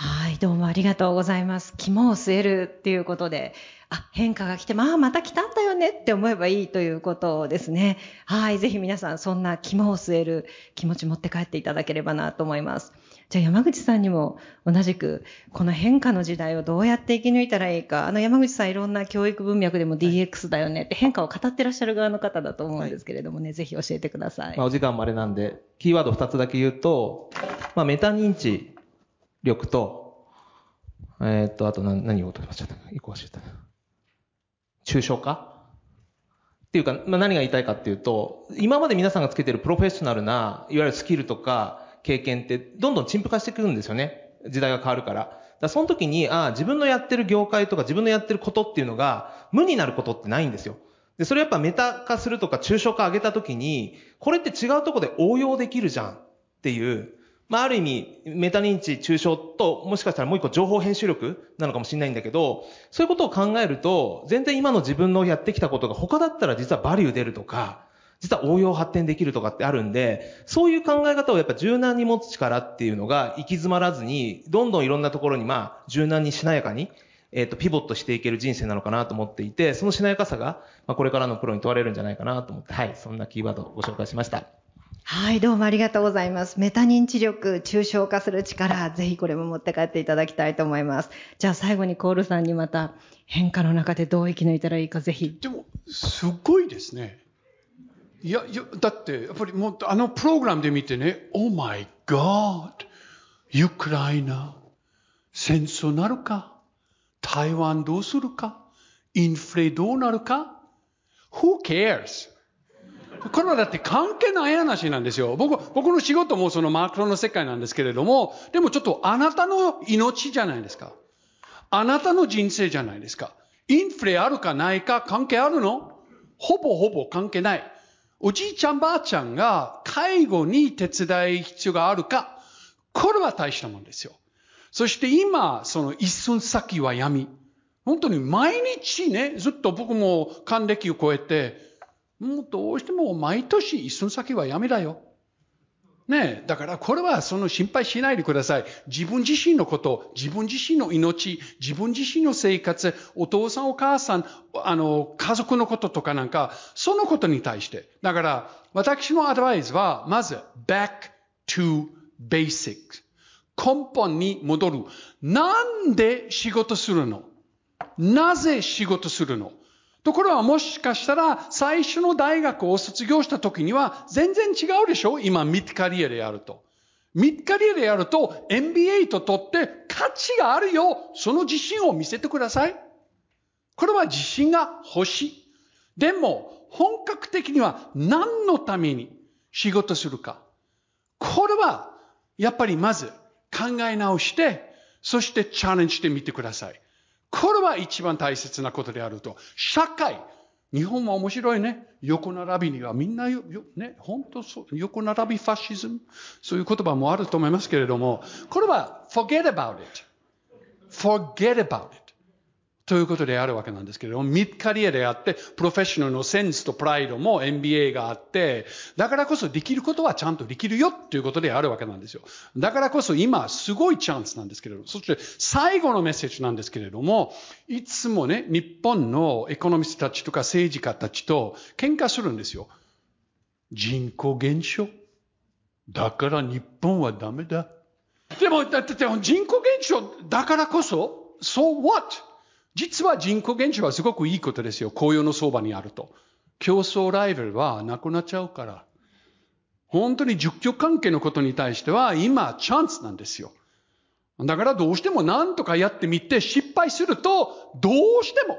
はい、どうもありがとうございます。肝を据えるっていうことで、あ、変化が来て、まあ、また来たんだよねって思えばいいということですね。はい、ぜひ皆さん、そんな肝を据える気持ち持って帰っていただければなと思います。じゃあ山口さんにも同じく、この変化の時代をどうやって生き抜いたらいいか、あの山口さんいろんな教育文脈でも DX だよねって変化を語ってらっしゃる側の方だと思うんですけれどもね、はい、ぜひ教えてください。まあ、お時間もあれなんで、キーワード2つだけ言うと、まあ、メタ認知力と、えー、っと、あと何、何を言おうとしました？一個忘れた。抽象化？っていうか、まあ、何が言いたいかっていうと、今まで皆さんがつけてるプロフェッショナルな、いわゆるスキルとか経験って、どんどん陳腐化してくるんですよね。時代が変わるから。だその時に、ああ、自分のやってる業界とか自分のやってることっていうのが、無になることってないんですよ。で、それやっぱメタ化するとか抽象化上げた時に、これって違うとこで応用できるじゃんっていう、まあ、ある意味、メタ認知、抽象と、もしかしたらもう一個情報編集力なのかもしれないんだけど、そういうことを考えると、全然今の自分のやってきたことが他だったら実はバリュー出るとか、実は応用発展できるとかってあるんで、そういう考え方をやっぱ柔軟に持つ力っていうのが行き詰まらずに、どんどんいろんなところにまあ、柔軟にしなやかに、えっ、ー、と、ピボットしていける人生なのかなと思っていて、そのしなやかさが、まあ、これからのプロに問われるんじゃないかなと思って、はい、そんなキーワードをご紹介しました。はい、どうもありがとうございます。メタ認知力、抽象化する力、ぜひこれも持って帰っていただきたいと思います。じゃあ最後にコールさんにまた変化の中でどう生き抜いたらいいかぜひ。でも、すごいですね。いや、いや、だって、やっぱりもう、あのプログラムで見てね、Oh my God! ウクライナ、戦争なるか？台湾どうするか？インフレどうなるか ?Who cares? これはだって関係ない話なんですよ。僕、僕の仕事もそのマクロの世界なんですけれども、でもちょっとあなたの命じゃないですか。あなたの人生じゃないですか。インフレあるかないか関係あるの？ほぼほぼ関係ない。おじいちゃんばあちゃんが介護に手伝い必要があるか、これは大したもんですよ。そして今、その一寸先は闇。本当に毎日ね、ずっと僕も還暦を超えて、もうどうしても毎年一寸先はやめだよ。ねえ。だからこれはその心配しないでください。自分自身のこと、自分自身の命、自分自身の生活、お父さんお母さん、あの、家族のこととかなんか、そのことに対して。だから、私のアドバイスは、まず、back to basics。根本に戻る。なんで仕事するの？なぜ仕事するの？ところがもしかしたら最初の大学を卒業した時には全然違うでしょ？今ミッドカリアでやると。ミッドカリアでやると MBA と取って価値があるよ。その自信を見せてください。これは自信が欲しい。でも本格的には何のために仕事するか。これはやっぱりまず考え直して、そしてチャレンジしてみてください。これは一番大切なことであると。社会。日本は面白いね。横並びにはみんなよ、よね、本当そう、横並びファシズム。そういう言葉もあると思いますけれども、これは forget about it. forget about it. ということであるわけなんですけれども、ミッカリアであって、プロフェッショナルのセンスとプライドも MBA があって、だからこそできることはちゃんとできるよということであるわけなんですよ。だからこそ今、すごいチャンスなんですけれども、そして最後のメッセージなんですけれども、いつもね、日本のエコノミストたちとか政治家たちと喧嘩するんですよ。人口減少。だから日本はダメだ。でも、だって人口減少だからこそ、so what? 実は人口減少はすごくいいことですよ。紅葉の相場にあると。競争ライバルはなくなっちゃうから。本当に熟居関係のことに対しては今チャンスなんですよ。だからどうしても何とかやってみて失敗するとどうしても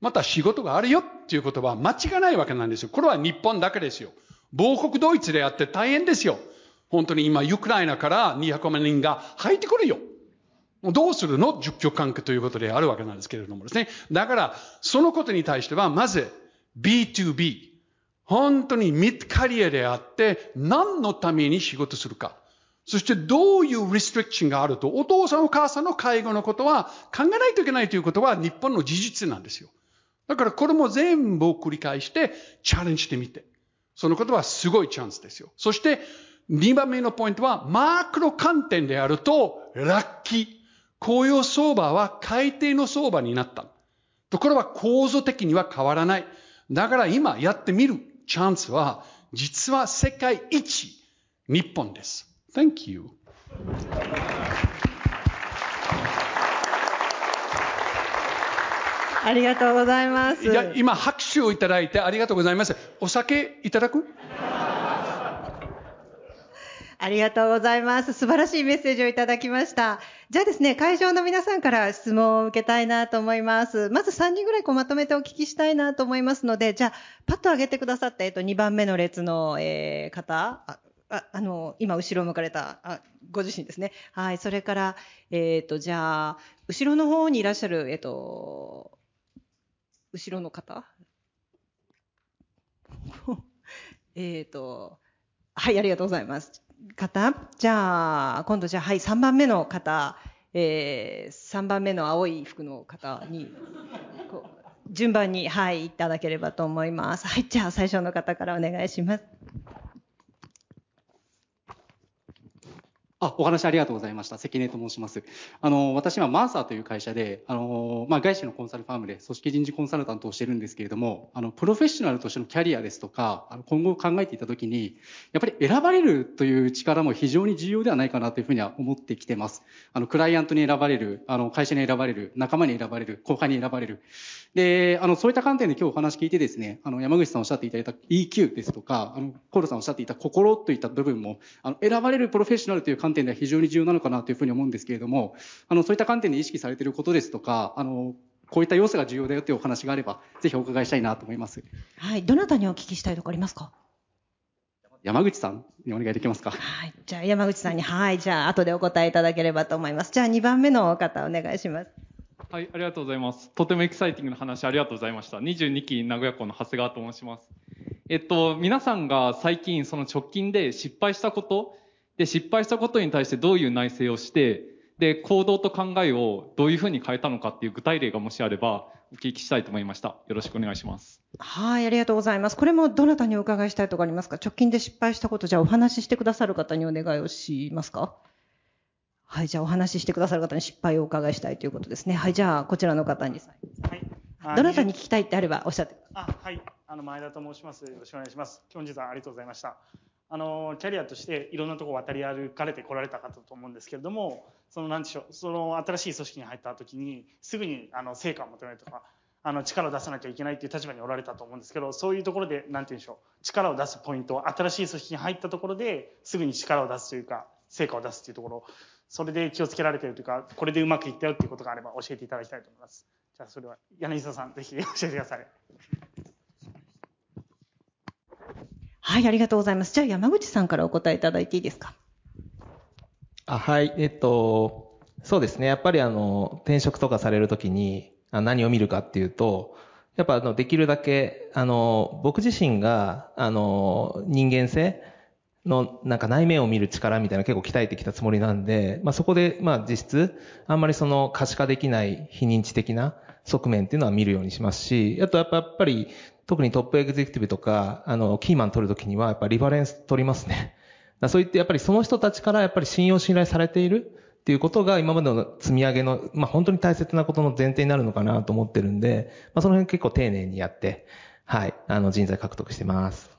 また仕事があるよっていうことは間違いないわけなんですよ。これは日本だけですよ。亡国ドイツであって大変ですよ。本当に今、ウクライナから200万人が入ってくるよ。どうするの？十極関係ということであるわけなんですけれどもですね。だから、そのことに対しては、まず、B2B。本当にミッドカリアであって、何のために仕事するか。そしてどういうリストリクションがあると、お父さんお母さんの介護のことは考えないといけないということは日本の事実なんですよ。だからこれも全部を繰り返してチャレンジしてみて。そのことはすごいチャンスですよ。そして2番目のポイントはマークの観点であるとラッキー。雇用相場は改定の相場になった。ところは構造的には変わらない。だから今やってみるチャンスは実は世界一日本です。Thank you. ありがとうございます。いや、今拍手をいただいてありがとうございます。お酒いただく？ありがとうございます。素晴らしいメッセージをいただきました。じゃあですね、会場の皆さんから質問を受けたいなと思います。まず3人ぐらいこうまとめてお聞きしたいなと思いますので、じゃあ、パッと上げてくださった、えっと、2番目の列の、えー方、あ、あの、今、後ろを向かれた、あ、ご自身ですね。はい。それから、えっ、と、じゃあ、後ろの方にいらっしゃる、えっ、と、後ろの方？えっと、はい、ありがとうございます。方じゃあ、今度じゃあ、はい、3番目の方、えー、3番目の青い服の方に、こう順番に、はい、いただければと思います。はい、じゃあ、最初の方からお願いします。あ、お話ありがとうございました。関根と申します。あの、私はマーサーという会社で、あの、まあ、外資のコンサルファームで組織人事コンサルタントをしてるんですけれども、あの、プロフェッショナルとしてのキャリアですとか、あの今後考えていたときに、やっぱり選ばれるという力も非常に重要ではないかなというふうには思ってきてます。あの、クライアントに選ばれる、あの、会社に選ばれる、仲間に選ばれる、後輩に選ばれる。で、あの、そういった観点で今日お話聞いてですね、あの、山口さんおっしゃっていただいた EQ ですとか、あの、コールさんおっしゃっていた心といった部分も、あの、選ばれるプロフェッショナルという観点では非常に重要なのかなというふうに思うんですけれども、あの、そういった観点で意識されていることですとか、あの、こういった要素が重要だよというお話があれば、ぜひお伺いしたいなと思います。はい、どなたにお聞きしたいとかありますか？山口さんにお願いできますか？はい、じゃあ、山口さんに、はい、じゃあ、後でお答えいただければと思います。じゃあ、2番目の方、お願いします。はい、ありがとうございます。とてもエキサイティングな話ありがとうございました。22期名古屋校の長谷川と申します。えっと、皆さんが最近その直近で失敗したこと、で、失敗したことに対してどういう内省をして、で、行動と考えをどういうふうに変えたのかっていう具体例がもしあればお聞きしたいと思いました。よろしくお願いします。はい、ありがとうございます。これもどなたにお伺いしたいとかありますか？直近で失敗したこと、じゃあお話ししてくださる方にお願いをしますか？はい、じゃあお話ししてくださる方に失敗をお伺いしたいということですね。はい、じゃあこちらの方に。はい。あどなたに聞きたいってあればおっしゃってください。あ、はい。あの、前田と申します。よろしくお願いします。本日はありがとうございました。あの、キャリアとしていろんなとこ渡り歩かれてこられた方と思うんですけれども、その、なんでしょう、その新しい組織に入った時に、すぐに、あの、成果を求めるとか、あの、力を出さなきゃいけないっていう立場におられたと思うんですけど、そういうところで、なんて言うんでしょう、力を出すポイント、新しい組織に入ったところで、すぐに力を出すというか、成果を出すっていうところ、それで気をつけられてるというか、これでうまくいったよっていうことがあれば教えていただきたいと思います。じゃあ、それは、柳沢さん、ぜひ教えてください。はい、ありがとうございます。じゃあ山口さんからお答えいただいていいですか？あはい。えっと、そうですね。やっぱりあの、転職とかされるときにあ何を見るかっていうと、やっぱあの、できるだけ、あの、僕自身が、あの、人間性のなんか内面を見る力みたいな結構鍛えてきたつもりなんで、まあそこで、まあ実質、あんまりその可視化できない非認知的な側面っていうのは見るようにしますし、あとやっぱり、特にトップエグゼクティブとか、あの、キーマン取るときには、やっぱリファレンス取りますね。だそういってやっぱりその人たちからやっぱり信用信頼されているっていうことが今までの積み上げの、まあ本当に大切なことの前提になるのかなと思ってるんで、まあその辺結構丁寧にやって、はい、あの人材獲得してます。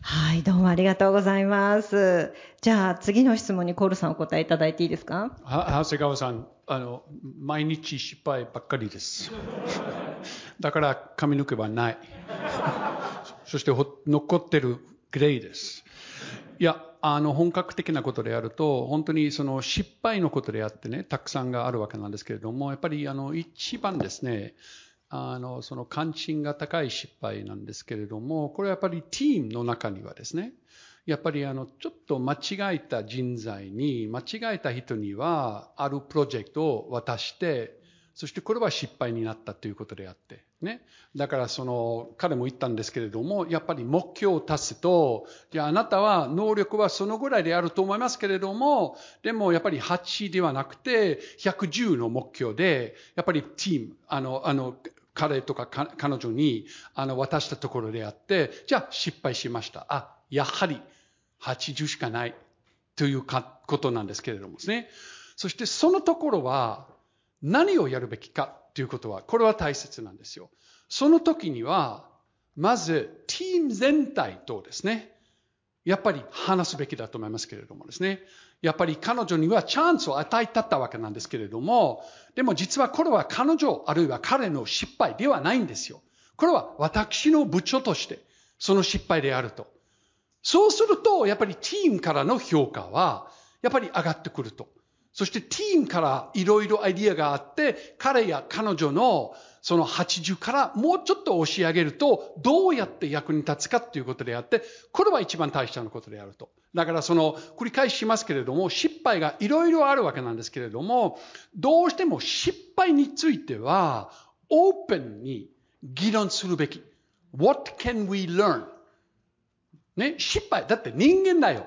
はい、どうもありがとうございます。じゃあ次の質問にコールさんお答えいただいていいですか？は長谷川さん、あの、毎日失敗ばっかりです。だから髪の毛はない。そして残ってるグレーです。いや、あの、本格的なことでやると、本当にその失敗のことであってね、たくさんがあるわけなんですけれども、やっぱりあの、一番ですね、あの、その関心が高い失敗なんですけれども、これはやっぱりチームの中にはですね、やっぱりあの、ちょっと間違えた人材に、間違えた人には、あるプロジェクトを渡して、そしてこれは失敗になったということであって、ね。だからその、彼も言ったんですけれども、やっぱり目標を達すと、じゃああなたは能力はそのぐらいであると思いますけれども、でもやっぱり8ではなくて、110の目標で、やっぱりチーム、あの、あの、彼とかか彼女にあの渡したところであって、じゃあ失敗しました。あ、やはり80しかないというかことなんですけれどもですね。そしてそのところは何をやるべきかということは、これは大切なんですよ。その時には、まずチーム全体とですね、やっぱり話すべきだと思いますけれどもですね。やっぱり彼女にはチャンスを与えたったわけなんですけれども、でも実はこれは彼女あるいは彼の失敗ではないんですよ。これは私の部長としてその失敗であると。そうすると、やっぱりチームからの評価は、やっぱり上がってくると。そしてチームからいろいろアイディアがあって、彼や彼女のその80からもうちょっと押し上げると、どうやって役に立つかということであって、これは一番大切なことであると。だからその、繰り返しますけれども、失敗がいろいろあるわけなんですけれども、どうしても失敗については、オープンに議論するべき。What can we learn? ね、失敗。だって人間だよ。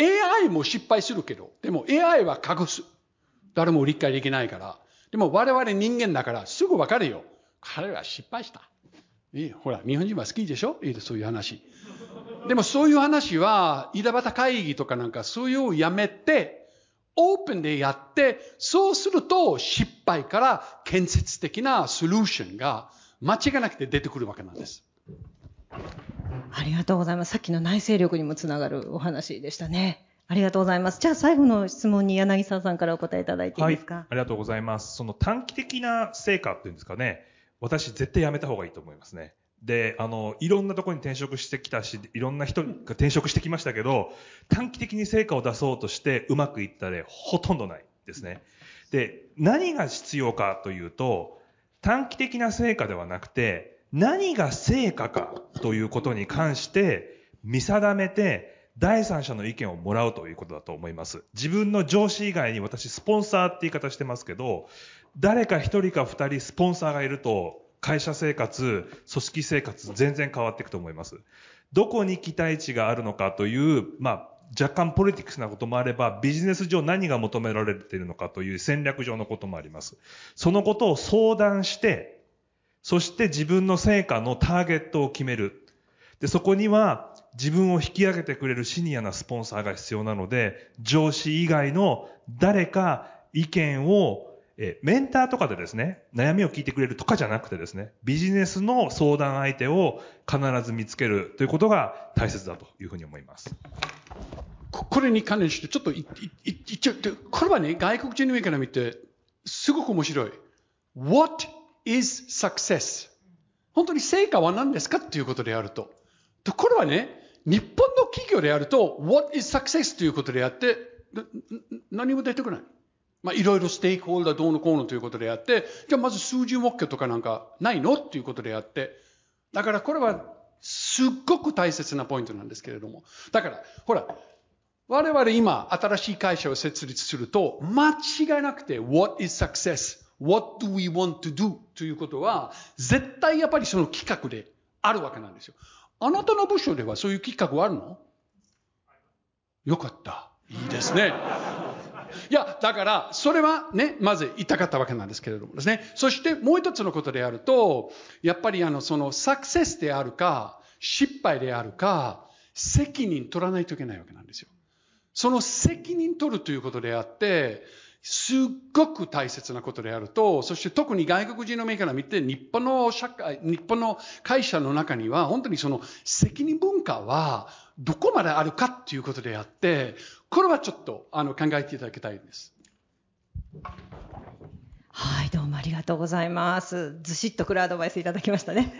AI も失敗するけど、でも AI は隠す。誰も理解できないから。でも我々人間だからすぐわかるよ。彼は失敗した。いいほら、日本人は好きでしょ？いいそういう話。でもそういう話は、井田端会議とかなんかそういうをやめて、オープンでやって、そうすると失敗から建設的なソリューションが間違いなくて出てくるわけなんです。ありがとうございます。さっきの内政力にもつながるお話でしたね。ありがとうございます。じゃあ最後の質問に柳沢さんからお答えいただいていいですか、はい、ありがとうございます。その短期的な成果っていうんですかね、私絶対やめた方がいいと思いますね。で、あの、いろんなところに転職してきたし、いろんな人が転職してきましたけど、短期的に成果を出そうとしてうまくいった例、ほとんどないですね。で、何が必要かというと、短期的な成果ではなくて、何が成果かということに関して見定めて、第三者の意見をもらうということだと思います。自分の上司以外に私スポンサーって言い方してますけど、誰か一人か二人スポンサーがいると、会社生活、組織生活全然変わっていくと思います。どこに期待値があるのかという、まあ、若干ポリティクスなこともあれば、ビジネス上何が求められているのかという戦略上のこともあります。そのことを相談して、そして自分の成果のターゲットを決める。で、そこには自分を引き上げてくれるシニアなスポンサーが必要なので、上司以外の誰か意見をえメンターとかでですね、悩みを聞いてくれるとかじゃなくてですね、ビジネスの相談相手を必ず見つけるということが大切だというふうに思います。これに関連して、ちょっと一応、これはね、外国人の上から見て、すごく面白い。What is success? 本当に成果は何ですかっていうことであると。とこれはね、日本の企業であると、What is success? ということであって、何も出てこない。まあ、いろいろステークホルダーどうのこうのということであって、じゃあまず数字目標とかなんかないのっていうことであって、だからこれはすっごく大切なポイントなんですけれども。だから、ほら、我々今新しい会社を設立すると、間違いなくて What is success what do we want to do? ということは、絶対やっぱりその企画であるわけなんですよ。あなたの部署ではそういう企画はあるの？よかった。いいですね。いや、だから、それはね、まず言いたかったわけなんですけれどもですね。そしてもう一つのことであると、やっぱりあの、その、サクセスであるか、失敗であるか、責任取らないといけないわけなんですよ。その責任取るということであって、すっごく大切なことであると、そして特に外国人の目から見て、日本の社会、日本の会社の中には、本当にその責任文化はどこまであるかっていうことであって、これはちょっとあの考えていただきたいんです。はい、どうもありがとうございます。ずしっとくるアドバイスいただきましたね。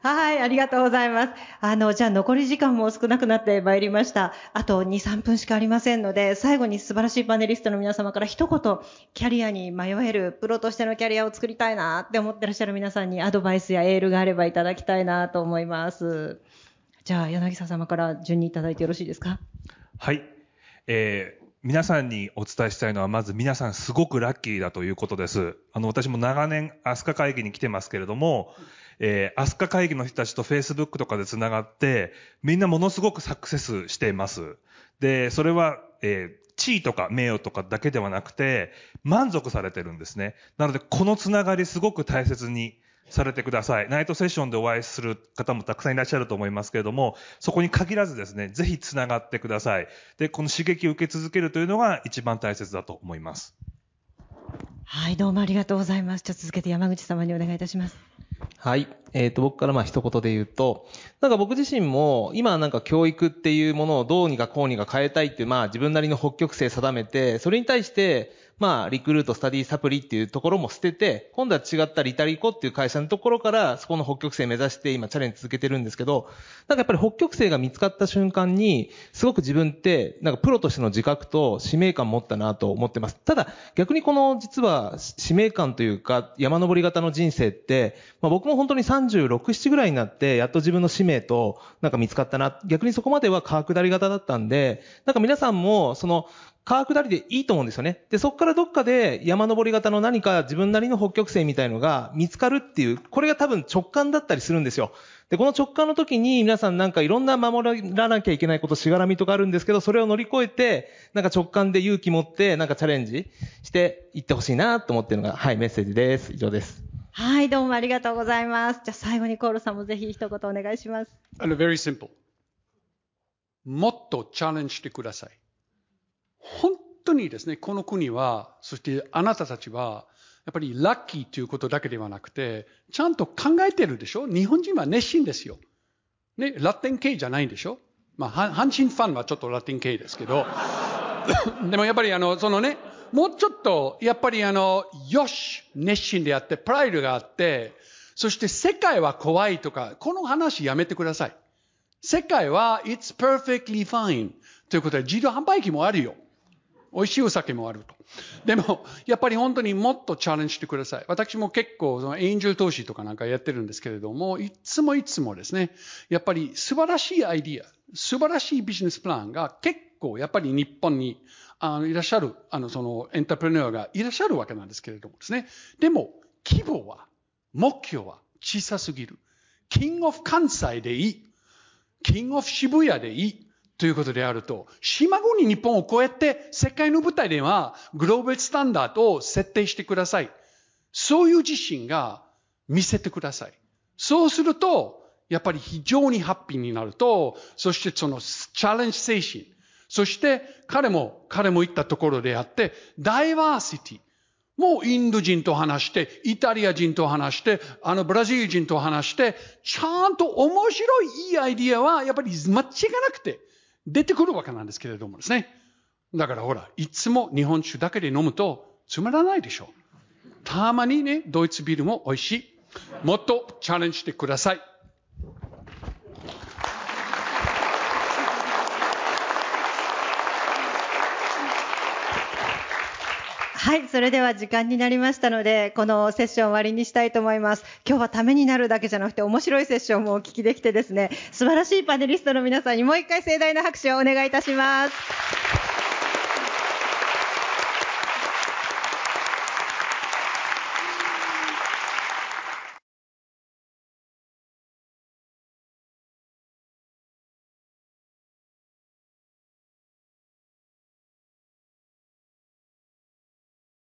はい、ありがとうございます。あの、じゃあ残り時間も少なくなってまいりました。あと2、3分しかありませんので、最後に素晴らしいパネリストの皆様から一言、キャリアに迷える、プロとしてのキャリアを作りたいなって思ってらっしゃる皆さんにアドバイスやエールがあればいただきたいなと思います。じゃあ、柳沢様から順にいただいてよろしいですか？はい。えー皆さんにお伝えしたいのは、まず皆さんすごくラッキーだということです。あの、私も長年、アスカ会議に来てますけれども、えーアスカ会議の人たちと Facebook とかでつながって、みんなものすごくサクセスしています。で、それは、えー地位とか名誉とかだけではなくて、満足されてるんですね。なので、このつながりすごく大切にされてください。ナイトセッションでお会いする方もたくさんいらっしゃると思いますけれども、そこに限らずですね、ぜひつながってください。で、この刺激を受け続けるというのが一番大切だと思います。はい、どうもありがとうございます。じゃあ続けて山口様にお願いいたします。はい。えっ、と、僕からまあ一言で言うと、なんか僕自身も、今なんか教育っていうものをどうにかこうにか変えたいっていう、まあ自分なりの北極星定めて、それに対して、まあ、リクルート、スタディサプリっていうところも捨てて、今度は違ったリタリコっていう会社のところから、そこの北極星目指して今チャレンジ続けてるんですけど、なんかやっぱり北極星が見つかった瞬間に、すごく自分って、なんかプロとしての自覚と使命感持ったなと思ってます。ただ、逆にこの実は使命感というか、山登り型の人生って、まあ僕も本当に36、7ぐらいになって、やっと自分の使命と、なんか見つかったな。逆にそこまでは川下り型だったんで、なんか皆さんも、その、川下りでいいと思うんですよね。で、そこからどっかで山登り型の何か自分なりの北極星みたいのが見つかるっていう、これが多分直感だったりするんですよ。で、この直感の時に皆さんなんかいろんな守らなきゃいけないこと、しがらみとかあるんですけど、それを乗り越えて、なんか直感で勇気持って、なんかチャレンジしていってほしいなと思ってるのが、はい、メッセージです。以上です。はい、どうもありがとうございます。じゃあ最後にコールさんもぜひ一言お願いします。あの、very simple. もっとチャレンジしてください。本当にですね、この国は、そしてあなたたちは、やっぱりラッキーということだけではなくて、ちゃんと考えてるでしょ？日本人は熱心ですよ。ね、ラテン系じゃないんでしょ？まあ、は阪神ファンはちょっとラテン系ですけど、でもやっぱりあの、そのね、もうちょっと、やっぱりあの、よし、熱心であって、プライドがあって、そして世界は怖いとか、この話やめてください。世界は It's perfectly fine ということで自動販売機もあるよ。美味しいお酒もあると。でも、やっぱり本当にもっとチャレンジしてください。私も結構、そのエンジェル投資とかなんかやってるんですけれども、いつもいつもですね、やっぱり素晴らしいアイディア、素晴らしいビジネスプランが結構やっぱり日本にあのいらっしゃる、あの、そのエンタープレネアがいらっしゃるわけなんですけれどもですね。でも、規模は、目標は小さすぎる。キングオフ関西でいい。キングオフ渋谷でいい。ということであると、島国日本を超えて世界の舞台ではグローバルスタンダードを設定してください。そういう自信が見せてください。そうすると、やっぱり非常にハッピーになると、そしてそのチャレンジ精神、そして彼も、彼も言ったところであって、ダイバーシティ。もうインド人と話して、イタリア人と話して、あのブラジル人と話して、ちゃんと面白いいいアイディアはやっぱり間違いなくて出てくるわけなんですけれどもですね。だからほら、いつも日本酒だけで飲むとつまらないでしょう。たまにね、ドイツビールも美味しい。もっとチャレンジしてください。はい、それでは時間になりましたので、このセッション終わりにしたいと思います。今日はためになるだけじゃなくて面白いセッションもお聞きできてですね、素晴らしいパネリストの皆さんにもう一回盛大な拍手をお願いいたします。